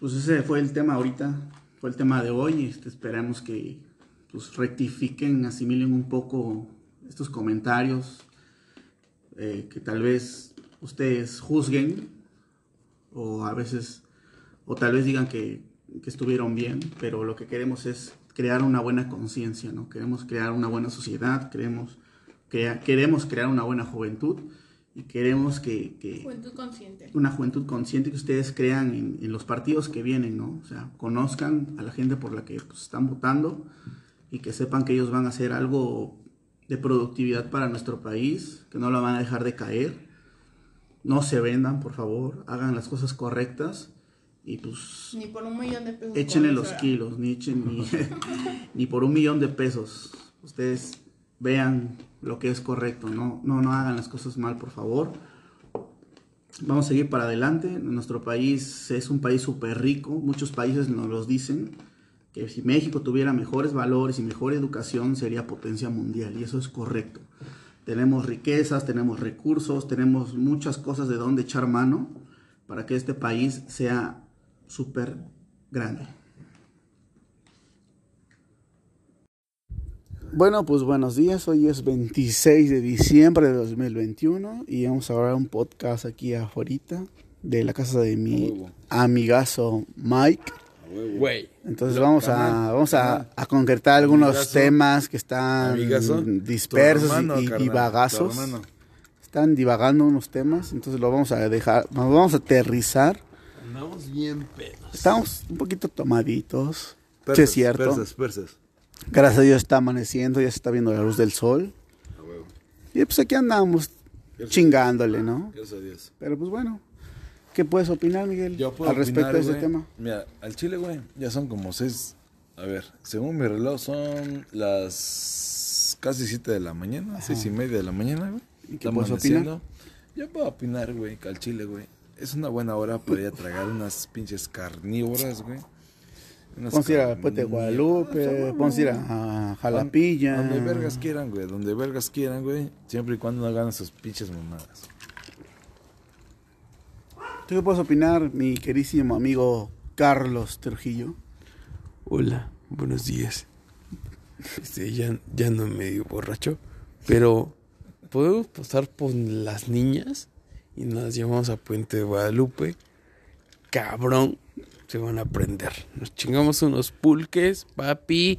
Pues ese fue el tema ahorita, fue el tema de hoy. Este, esperamos que pues, rectifiquen, asimilen un poco estos comentarios, eh, que tal vez ustedes juzguen o a veces, o tal vez digan que, que estuvieron bien, pero lo que queremos es crear una buena conciencia, ¿no? Queremos crear una buena sociedad, queremos, crea- queremos crear una buena juventud y queremos que, que Juventud consciente. una juventud consciente que ustedes crean en, en los partidos que vienen, ¿no? O sea, conozcan a la gente por la que pues, están votando y que sepan que ellos van a hacer algo de productividad para nuestro país, que no la van a dejar de caer. No se vendan, por favor, hagan las cosas correctas y pues Ni por un millón de pesos. échenle los kilos, ni, echen, ni, ni por un millón de pesos. Ustedes vean lo que es correcto, no, no, no hagan las cosas mal, por favor. Vamos a seguir para adelante. Nuestro país es un país súper rico. Muchos países nos los dicen. Que si México tuviera mejores valores y mejor educación sería potencia mundial. Y eso es correcto. Tenemos riquezas, tenemos recursos, tenemos muchas cosas de donde echar mano para que este país sea súper grande. Bueno, pues buenos días. Hoy es 26 de diciembre de 2021 y vamos a grabar un podcast aquí afuera de la casa de mi amigazo Mike. Entonces Lo- vamos a vamos a, concretar algunos Amigazo. temas que están Amigazo, dispersos hermano, y, y carnal, divagazos. Están divagando unos temas, entonces lo vamos a dejar, nos vamos a aterrizar. Andamos bien pedos. Estamos un poquito tomaditos. sí, es cierto. Persas, persas. Gracias a Dios está amaneciendo, ya se está viendo la luz del sol. A huevo. Y pues aquí andamos chingándole, ¿no? Gracias a Dios. Pero pues bueno, ¿qué puedes opinar, Miguel, Yo puedo al respecto opinar, de ese güey. tema? Mira, al chile, güey, ya son como seis. A ver, según mi reloj son las casi siete de la mañana, seis y media de la mañana, güey. ¿Y qué puedes amaneciendo. Yo puedo opinar, güey, que al chile, güey. Es una buena hora para ir a tragar unas pinches carnívoras, güey. Vamos a ir a Puente. Guadalupe, vamos a ir a, Jalapilla. Donde vergas quieran, güey. Donde vergas quieran, güey. Siempre y cuando no hagan sus pinches mamadas. ¿Tú qué puedes opinar, mi querísimo amigo Carlos Trujillo? Hola, buenos días. Este, ya, ya no medio borracho, pero podemos pasar por las niñas y nos llevamos a Puente de Guadalupe. Cabrón, se van a prender. Nos chingamos unos pulques, papi.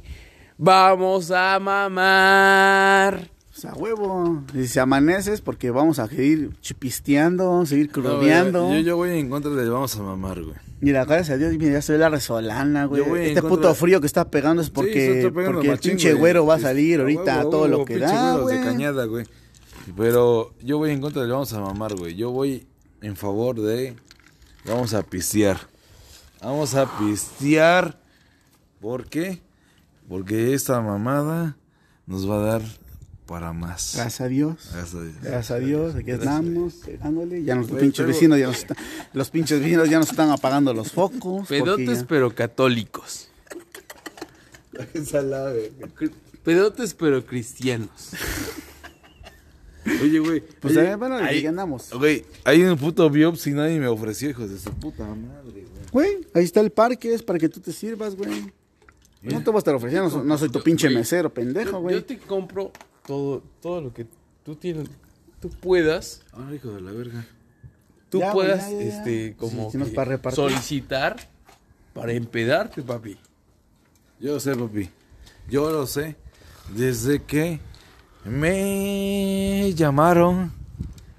Vamos a mamar. O sea, huevo. Y si amaneces, porque vamos a seguir chipisteando, seguir No, crudeando. güey, yo, yo voy en contra de vamos a mamar, güey. Mira, gracias a Dios, mira, ya se ve la resolana, güey. Yo voy en Este puto de- frío que está pegando es se porque, pegando porque el machín, pinche güey. güero va a salir a ahorita huevo, todo huevo, lo que pinche da, güeros de güey. cañada, güey. Pero yo voy en contra de vamos a mamar, güey. Yo voy en favor de vamos a pistear. Vamos a pistear. ¿Por qué? Porque esta mamada nos va a dar para más. Gracias a Dios. Gracias a Dios. Gracias a Dios, aquí estamos, pegándole. Ya los pinches pero- vecinos ya nos están, los pinches vecinos ya nos están apagando los focos. Pedotes, ya- pero católicos. Pedotes, pero cristianos. Oye, güey. Pues oye, bueno, hay- aquí andamos. Güey, hay un puto biopsi y nadie me ofreció, hijos de su puta madre, güey. Güey, ahí está el parque, es para que tú te sirvas, güey. No te voy a estar ofreciendo, no, no soy tu pinche mesero, pendejo, güey. yo te compro todo, todo lo que tú tienes, tú puedas, Ah, hijo de la verga. tú Ya, puedas, ya, ya, ya. este, como Sí, que para solicitar para empedarte, papi. Yo lo sé, papi. Yo lo sé. Desde que me llamaron.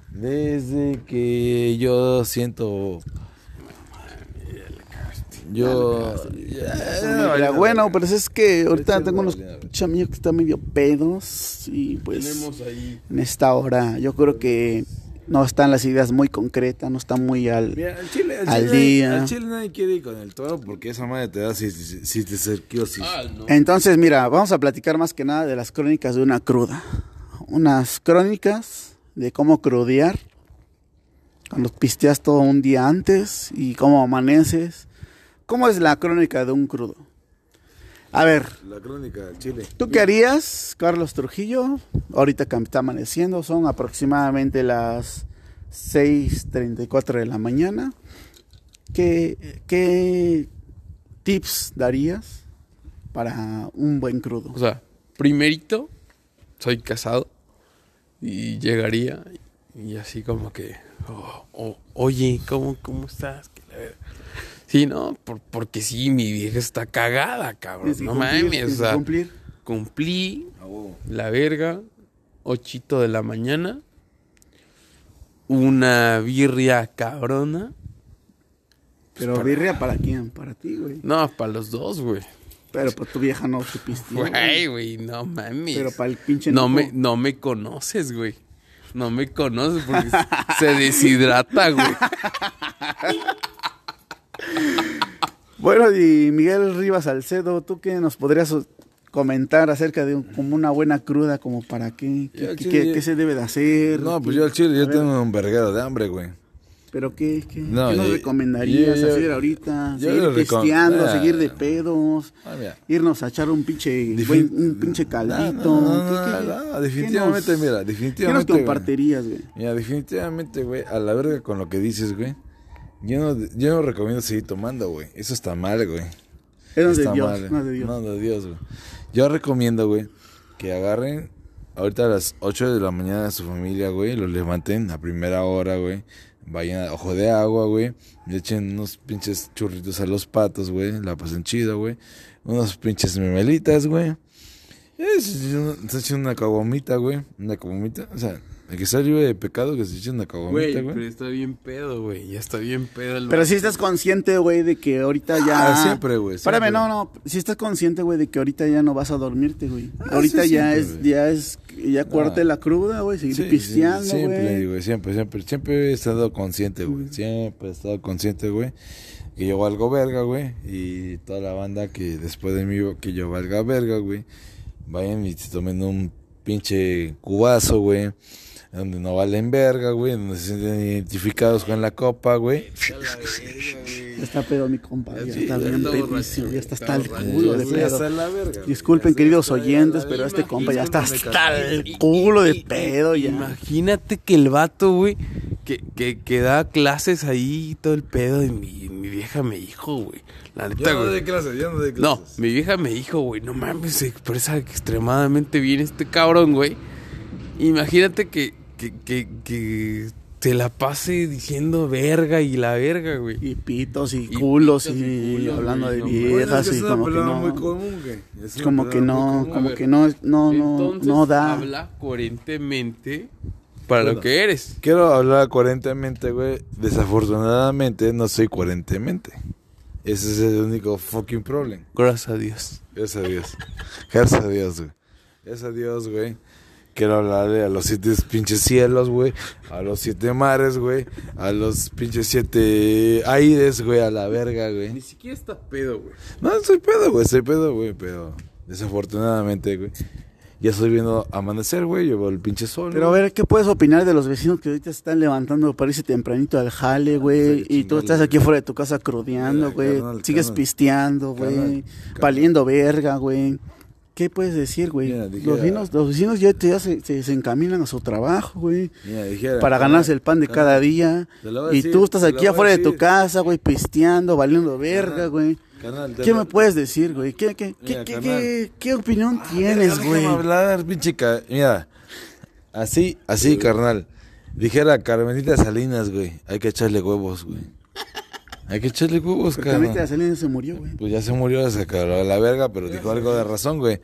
Desde que yo siento. Yo. Bueno, pero es que ahorita tengo unos amigos que están medio pedos y pues Tenemos ahí. en esta hora yo creo que no están las ideas muy concretas, no están muy al... Mira, al chile, al, Al chile, día. al chile nadie quiere ir con el toro porque esa madre te da si, si, si te cerquiosis. Ah, no. Entonces, mira, vamos a platicar más que nada de las crónicas de una cruda. Unas crónicas de cómo crudear cuando pisteas todo un día antes y cómo amaneces. ¿Cómo es la crónica de un crudo? A ver, La crónica del chile. ¿tú qué harías, Carlos Trujillo? Ahorita que está amaneciendo, son aproximadamente las 6.34 de la mañana. ¿Qué, qué tips darías para un buen crudo? O sea, primerito, soy casado y llegaría y así como que, oh, oh, oye, ¿cómo, cómo estás? Verga. Sí, no, por- porque sí, mi vieja está cagada, cabrón. Que No cumplir, mames, o sea, cumplir. cumplí la verga, ochito de la mañana. una birria cabrona. Pero birria para quién? Para ti, güey. No, para los dos, güey. Pero pues tu vieja no te pisteó, Güey, güey. no mames. Pero para el pinche no me, no me conoces, güey. No me conoces porque se deshidrata, güey. Bueno, y Miguel Rivas Salcedo, ¿tú qué nos podrías comentar acerca de un- como una buena cruda, como para qué? ¿Qué, chile- qué- qué se debe de hacer? No, pues ¿Qué- yo al chile, yo tengo un verguero de hambre, güey. ¿Pero qué, qué, No, nos yo- recomendarías yo- yo- hacer ahorita? ¿Seguir pisteando, Ah. seguir de pedos? Ah. Irnos a echar un pinche, buen- un pinche caldito. No, no, no, ¿Qué- no, qué- no, qué definitivamente, nos- mira, ¿Qué nos definitivamente. compartirías, güey? Mira, definitivamente, güey, a la verga con lo que dices, güey. Yo no, yo no recomiendo seguir tomando, güey. Eso está mal, güey. Eso es de Está Dios, mal, no de Dios. No, de Dios, güey. Yo recomiendo, güey, que agarren ahorita a las 8 de la mañana a su familia, güey, los levanten a primera hora, güey. Vayan a ojo de agua, güey. Le echen unos pinches churritos a los patos, güey. La pasen chido, güey. Unos pinches memelitas, güey. Se echen una caguamita, güey. Una caguamita. O sea, el que está libre de pecado, que se echen una caguamita, Güey, güey. pero está bien pedo, güey. Ya está bien pedo el Pero si estás consciente, güey, de que ahorita ya... Ah, siempre, güey, Espérame, no, no. Si estás consciente, güey, de que ahorita ya no vas a dormirte, güey. Ah, ahorita sí, ya siempre, es, güey. ya es, ya cuarte la cruda, güey, seguir Sí, pisteando, sí, siempre, güey. güey, siempre, siempre, siempre he estado consciente, güey. Siempre he estado consciente, güey. Que yo valgo verga, güey. Y toda la banda que después de mí, que yo valga verga, güey. Vayan y se tomen un pinche cubazo, güey. Donde no valen verga, güey. Donde se sienten identificados con la copa, güey. Ya está pedo mi compa, ya Sí, está bien pedísimo, ya está hasta el culo de Ya pedo. está la verga, güey. Disculpen, queridos oyentes, pero este compa ya está hasta el culo de pedo ya. Imagínate que el vato, güey, que, que, que da clases ahí y todo el pedo y mi, mi vieja me dijo, güey. La neta, Yo no doy clases, yo no doy No, clases. mi vieja me dijo, güey, no mames, se expresa extremadamente bien este cabrón, güey. Imagínate que, que, que, que te la pase diciendo verga y la verga, güey. Y pitos y, Y culos pitos y, hablando güey, de no, viejas es que y como que no. muy común, güey. Es Como que no, como ver, que no, no, no, no da. habla coherentemente para Bueno. lo que eres. Quiero hablar coherentemente, güey. Desafortunadamente no soy coherentemente. Ese es el único fucking problem. Gracias a Dios. Gracias a Dios. Gracias a Dios, güey. Gracias a Dios, güey. Quiero hablarle a los siete pinches cielos, güey. A los siete mares, güey. A los pinches siete aires, güey. A la verga, Ni güey. siquiera está pedo, güey. No, soy pedo, güey. Soy pedo, güey. Pero desafortunadamente, güey. Ya estoy viendo amanecer, güey. Yo veo el pinche sol. Pero a ver, ¿qué puedes opinar de los vecinos que ahorita se están levantando para irse tempranito al jale, güey? Sí, Y tú estás aquí fuera de tu casa crudeando, Mira, güey. Sigues carnal. pisteando, güey. Valiendo verga, güey. ¿Qué puedes decir, güey? Los vecinos, los vecinos ya, ya se, se- se encaminan a su trabajo, güey. Para carnal, ganarse el pan de carnal, cada día. Y decir, tú estás aquí afuera de tu casa, güey, pisteando, valiendo verga, güey. ¿Qué me puedes decir, güey? ¿Qué, qué, qué, Mira, qué, qué- qué opinión tienes, Déjame güey? hablar, pinche Mira, así, así, carnal. Dijera Carmenita Salinas, güey. Hay que echarle huevos, güey. Hay que echarle huevos, ahorita carnal. Salinas se murió, güey. Pues ya se murió, se cagó la verga, pero dijo algo de razón, güey.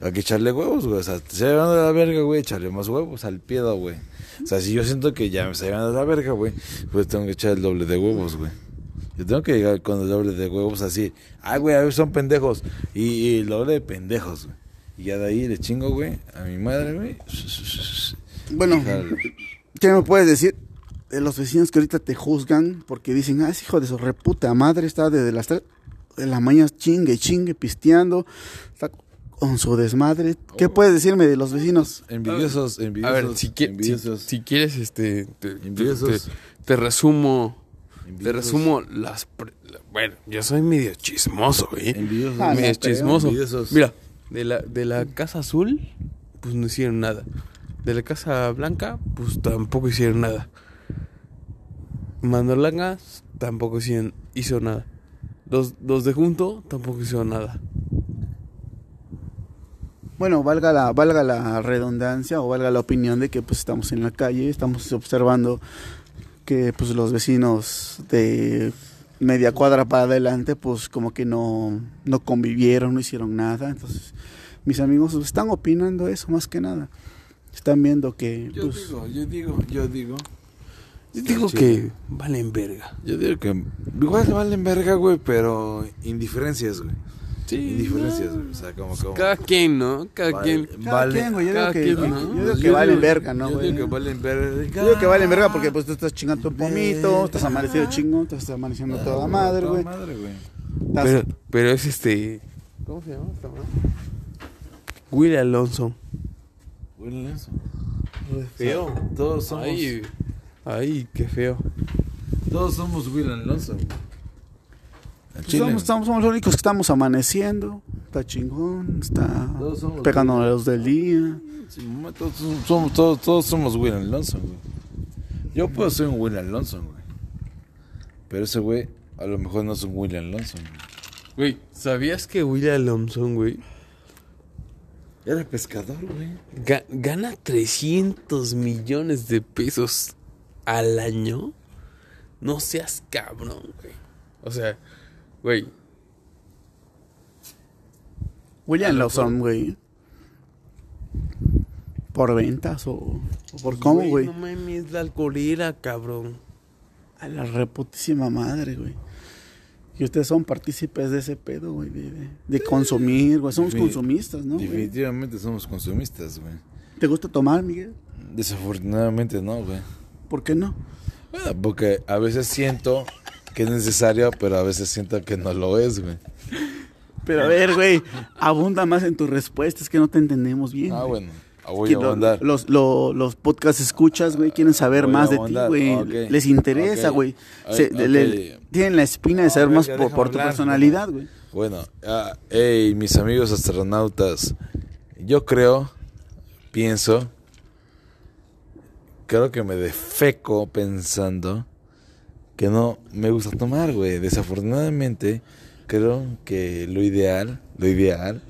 Hay que echarle huevos, güey. O sea, te está llevando de la verga, güey. Echarle más huevos al piedo, güey. O sea, si yo siento que ya me está llevando de la verga, güey, pues tengo que echar el doble de huevos, güey. Yo tengo que llegar con el doble de huevos así. Ay, güey, a ver, son pendejos. Y, y el doble de pendejos, güey. Y ya de ahí le chingo, güey, a mi madre, güey. Bueno. ¿qué me puedes decir de los vecinos que ahorita te juzgan porque dicen, ah, ese hijo de su reputa madre está desde las 3 de la mañana chingue, chingue, pisteando, está con su desmadre? ¿Qué Oh. puedes decirme de los vecinos? Envidiosos, A envidiosos. ver, si, qui- si- envidiosos. si quieres, este, te, Envidiosos. te- te resumo, te resumo las, pre- bueno, yo soy medio chismoso, ¿eh? Envidiosos. Ah, medio chismoso. Envidiosos. Mira, de la, de la casa azul, pues no hicieron nada. De la casa blanca, pues tampoco hicieron nada. Mandolangas, tampoco hicieron, hizo nada. Los, los de junto, tampoco hicieron nada. Bueno, valga la, valga la redundancia o valga la opinión de que pues estamos en la calle, estamos observando que pues los vecinos de media cuadra para adelante pues como que no, no convivieron, no hicieron nada. Entonces mis amigos pues, están opinando eso más que nada. Están viendo que Yo pues, digo, yo digo, yo digo Yo digo que valen verga. Yo digo que igual valen verga, güey, pero indiferencias, güey. Sí. Indiferencias, güey. O sea, como como Cada quien, ¿no? Cada Vale. quien. Cada Vale. quien, güey. Yo digo que, quien, yo ¿no? digo que Yo valen digo- verga, ¿no, Yo güey? digo que valen verga. Yo digo que valen verga porque pues tú estás chingando tu pomito, estás amanecido chingón, te estás amaneciendo toda madre, Toda güey. madre, güey. Estás- Pero, pero es este. ¿Cómo se llama esta madre? Will Alonso. Güey, eso. Feo. Todos somos, Ay, ay, qué feo. todos somos Will Alonso, Pues somos, somos los únicos que estamos amaneciendo. Está chingón, está pegando a los del día. Sí, mamá, todos, somos, todos, todos somos Will Alonso, güey. Yo puedo ser un Will Alonso, güey. Pero ese güey a lo mejor no es un Will Alonso, güey. Güey, ¿sabías que Will Alonso, güey, Era pescador, güey. ga- gana 300 millones de pesos al año? No seas cabrón, güey. O sea, güey, William Lawson, güey. ¿Por ventas o, o por cómo, güey? No mames, la alcoholera, cabrón. A la reputísima madre, güey. Y ustedes son partícipes de ese pedo, güey, de, de- de consumir, güey. Somos consumistas, ¿no? güey? Definitivamente somos consumistas, güey. ¿Te gusta tomar, Miguel? Desafortunadamente no, güey. ¿Por qué no? Bueno, porque a veces siento que es necesario, pero a veces siento que no lo es, güey. Pero a ver, güey, abunda más en tus respuestas que no te entendemos bien. Ah, güey. bueno. ah, Voy a abundar. Los, lo- los podcast escuchas, güey, quieren saber Voy más de ti, güey. Les interesa, güey. Tienen la espina de saber más por, tu hablar, personalidad, güey. Bueno, ah, hey, mis amigos astronautas, yo creo, pienso, creo que me defeco pensando que no me gusta tomar, güey. Desafortunadamente, creo que lo ideal, lo ideal,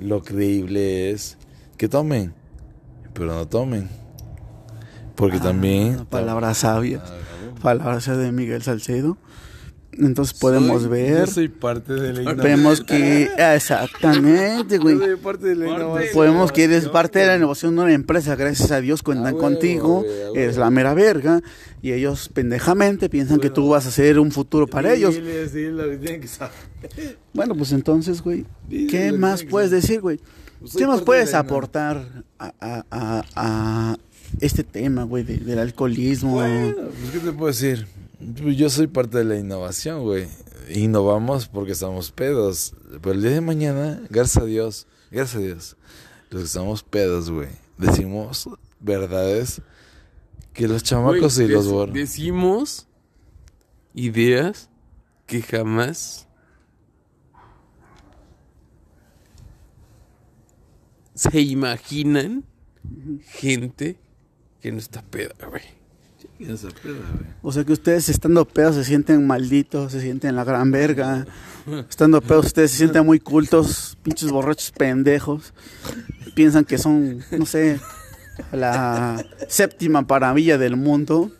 lo creíble es que tomen, pero no tomen. Porque también... Ah, Palabras sabias. Ah, Palabras de Miguel Salcedo. Entonces podemos Soy- ver. Yo soy parte de la innovación. Vemos que. Exactamente, güey. Yo soy parte de la innovación. Podemos que eres parte de la innovación de una empresa, gracias a Dios cuentan Ah, contigo, güey, ah, eres la mera verga, y ellos pendejamente piensan que tú vas a ser un futuro para ellos. Dile, dile lo que tienen que saber. Bueno, pues entonces, güey, Dile ¿qué que más que puedes saber. decir, güey? Pues ¿Qué nos puedes aportar a, a- a- a este tema, güey, de- del alcoholismo? Bueno, pues, ¿qué te puedo decir? Pues, Yo soy parte de la innovación, güey. Innovamos porque estamos pedos. Pero el día de mañana, gracias a Dios, gracias a Dios, los que estamos pedos, güey, decimos verdades que los chamacos Güey, y los borros. Decimos ideas que jamás se imaginan gente que no está peda, güey. O sea que ustedes estando pedos se sienten malditos, se sienten la gran verga. Estando pedos ustedes se sienten muy cultos, pinches borrachos pendejos. Piensan que son, no sé, la séptima maravilla del mundo.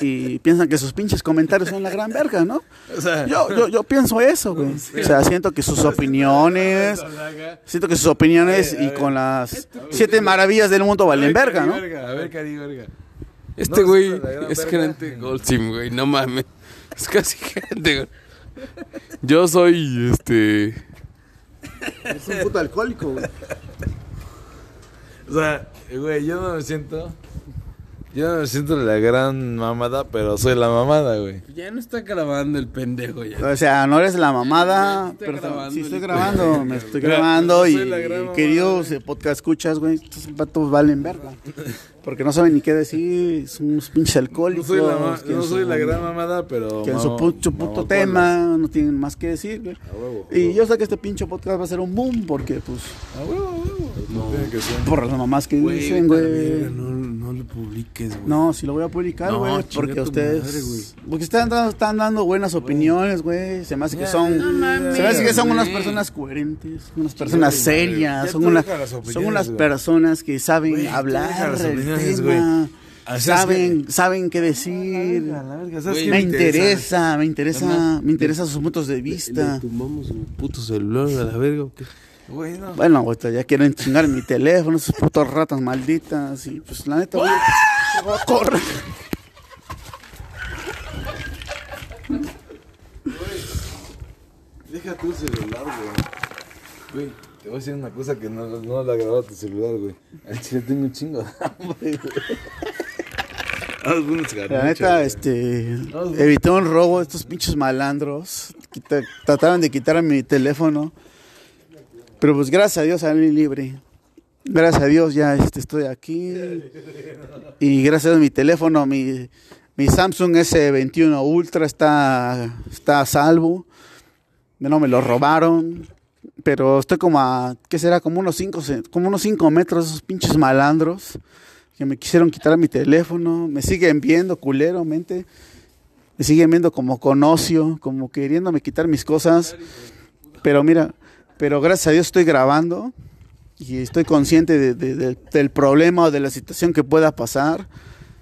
Y piensan que sus pinches comentarios son la gran verga, ¿no? O sea, Yo, yo, yo pienso eso, güey. O sea, siento que sus opiniones, siento que sus opiniones y con las siete maravillas del mundo valen verga, ¿no? A ver, cari, verga. Este No, güey es es gerente Goldsim, güey, no mames. Es casi gerente, güey. Yo soy, este... Es un puto alcohólico, güey. O sea, güey, yo no me siento. Yo no me siento la gran mamada, pero soy la mamada, güey. Ya no está grabando el pendejo ya. O sea, no eres la mamada, pero grabando sí estoy grabando, me estoy grabando soy y la gran mamada, queridos eh, podcast escuchas, güey, estos vatos valen verga. Porque no saben ni qué decir, son unos pinches No alcohólicos. soy la, no soy su- la gran mamada, pero. Que en su, puto mamo tema no tienen más que decir, güey. A huevo. Y yo sé que este pinche podcast va a ser un boom porque, pues, A huevo, a huevo. No. Por las mamás que dicen, güey. No, no lo publiques, güey. No, sí lo voy a publicar, No, güey, porque ustedes... madre, porque están dando, están dando buenas opiniones, güey. Se me hace que son... mames, se me hace que son unas personas coherentes, unas personas serias, son, tú una- deja las opiniones, son unas personas que saben Güey, hablar del tema, saben, que- saben qué decir. A la verga, ¿sabes Güey, qué Me interesa, me interesa, me interesa sus puntos de Le vista. tumbamos su puto celular a la verga, ¿o qué? Güey, no. Bueno, güey, ya quieren chingar mi teléfono, esas putas ratas malditas. Y pues la neta, güey, voy a correr. Deja tu celular, güey. Güey, te voy a decir una cosa que no, no la grababa tu celular, güey. Al chile tengo un chingo de hambre, güey. Haz unos La neta, güey. este, evité un robo, estos pinches malandros, quita- trataron de quitarme mi teléfono, pero pues gracias a Dios salí libre, gracias a Dios ya este, estoy aquí, y gracias a mi teléfono, mi, mi Samsung S21 Ultra está, está a salvo, no me lo robaron, pero estoy como a, ¿qué será? Como unos 5 como unos cinco metros esos pinches malandros que me quisieron quitar mi teléfono, me siguen viendo culeramente, me siguen viendo como con ocio, como queriéndome quitar mis cosas, pero mira, pero gracias a Dios estoy grabando y estoy consciente de- de- de- del problema o de la situación que pueda pasar.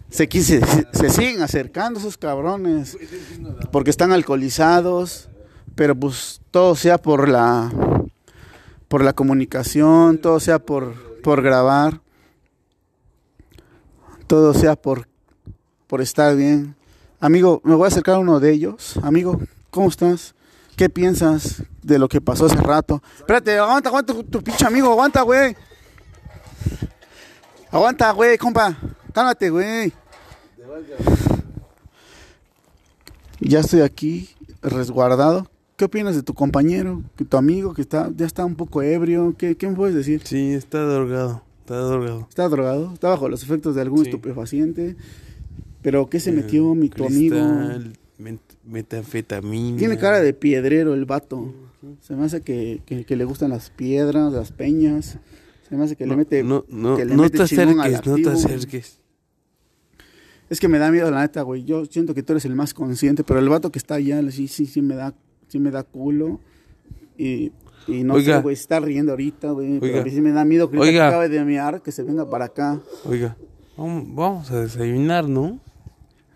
Se, se, se siguen acercando esos cabrones porque están alcoholizados, pero pues todo sea por la por la comunicación, todo sea por, por grabar todo sea por, por estar bien. Amigo, me voy a acercar a uno de ellos. Amigo, ¿cómo estás? ¿Qué piensas de lo que pasó hace rato? Espérate, aguanta, aguanta, tu pinche amigo, aguanta, güey. Aguanta, güey, compa. Cálmate, güey. Ya estoy aquí, resguardado. ¿Qué opinas de tu compañero, que tu amigo que está, ya está un poco ebrio? ¿Qué, qué me puedes decir? Sí, está drogado. Está drogado. Está drogado, está bajo los efectos de algún Sí. estupefaciente. Pero ¿qué se metió mi tu amigo? Met- metanfetamina. Tiene cara de piedrero el vato. Se me hace que, que- que le gustan las piedras, las peñas. Se me hace que le mete. No, no, que le no mete te acerques, no te acerques. Es que me da miedo la neta, güey. Yo siento que tú eres el más consciente, pero el vato que está allá, sí, sí, sí me da, sí me da culo. Y, y no Oiga. sé, güey, está riendo ahorita, güey. Pero Oiga. a mí sí me da miedo que acabe de mear, que se venga para acá. Oiga, vamos, vamos a desayunar, ¿no?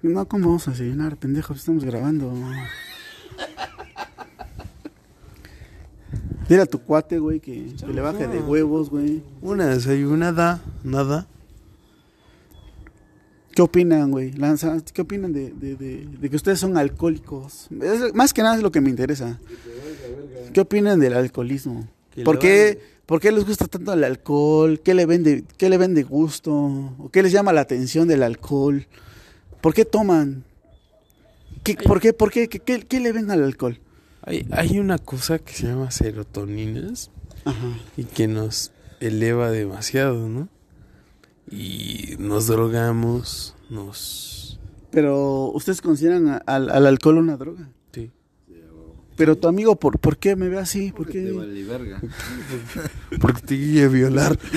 No, ¿cómo vamos a desayunar, pendejo? Estamos grabando. Dile a tu cuate, güey, que, que le baje de huevos, güey. Una desayunada, nada. ¿Qué opinan, güey? Lanza, ¿qué opinan de, de, de- de que ustedes son alcohólicos? Es- más que nada es lo que me interesa. ¿Qué opinan del alcoholismo? ¿Por qué. ¿Por qué les gusta tanto el alcohol? ¿Qué le vende, qué le vende gusto? ¿O qué les llama la atención del alcohol? ¿Por qué toman? ¿Qué, ¿Por qué, por qué, qué, qué- qué le ven al alcohol? Hay, hay una cosa que se llama serotoninas Ajá. y que nos eleva demasiado, ¿no? Y nos drogamos, nos... Pero ustedes consideran a- al, al alcohol una droga. Sí. Pero tu amigo, ¿por, ¿por qué me ve así? ¿Por Te qué? vale verga. Porque te guía a violar.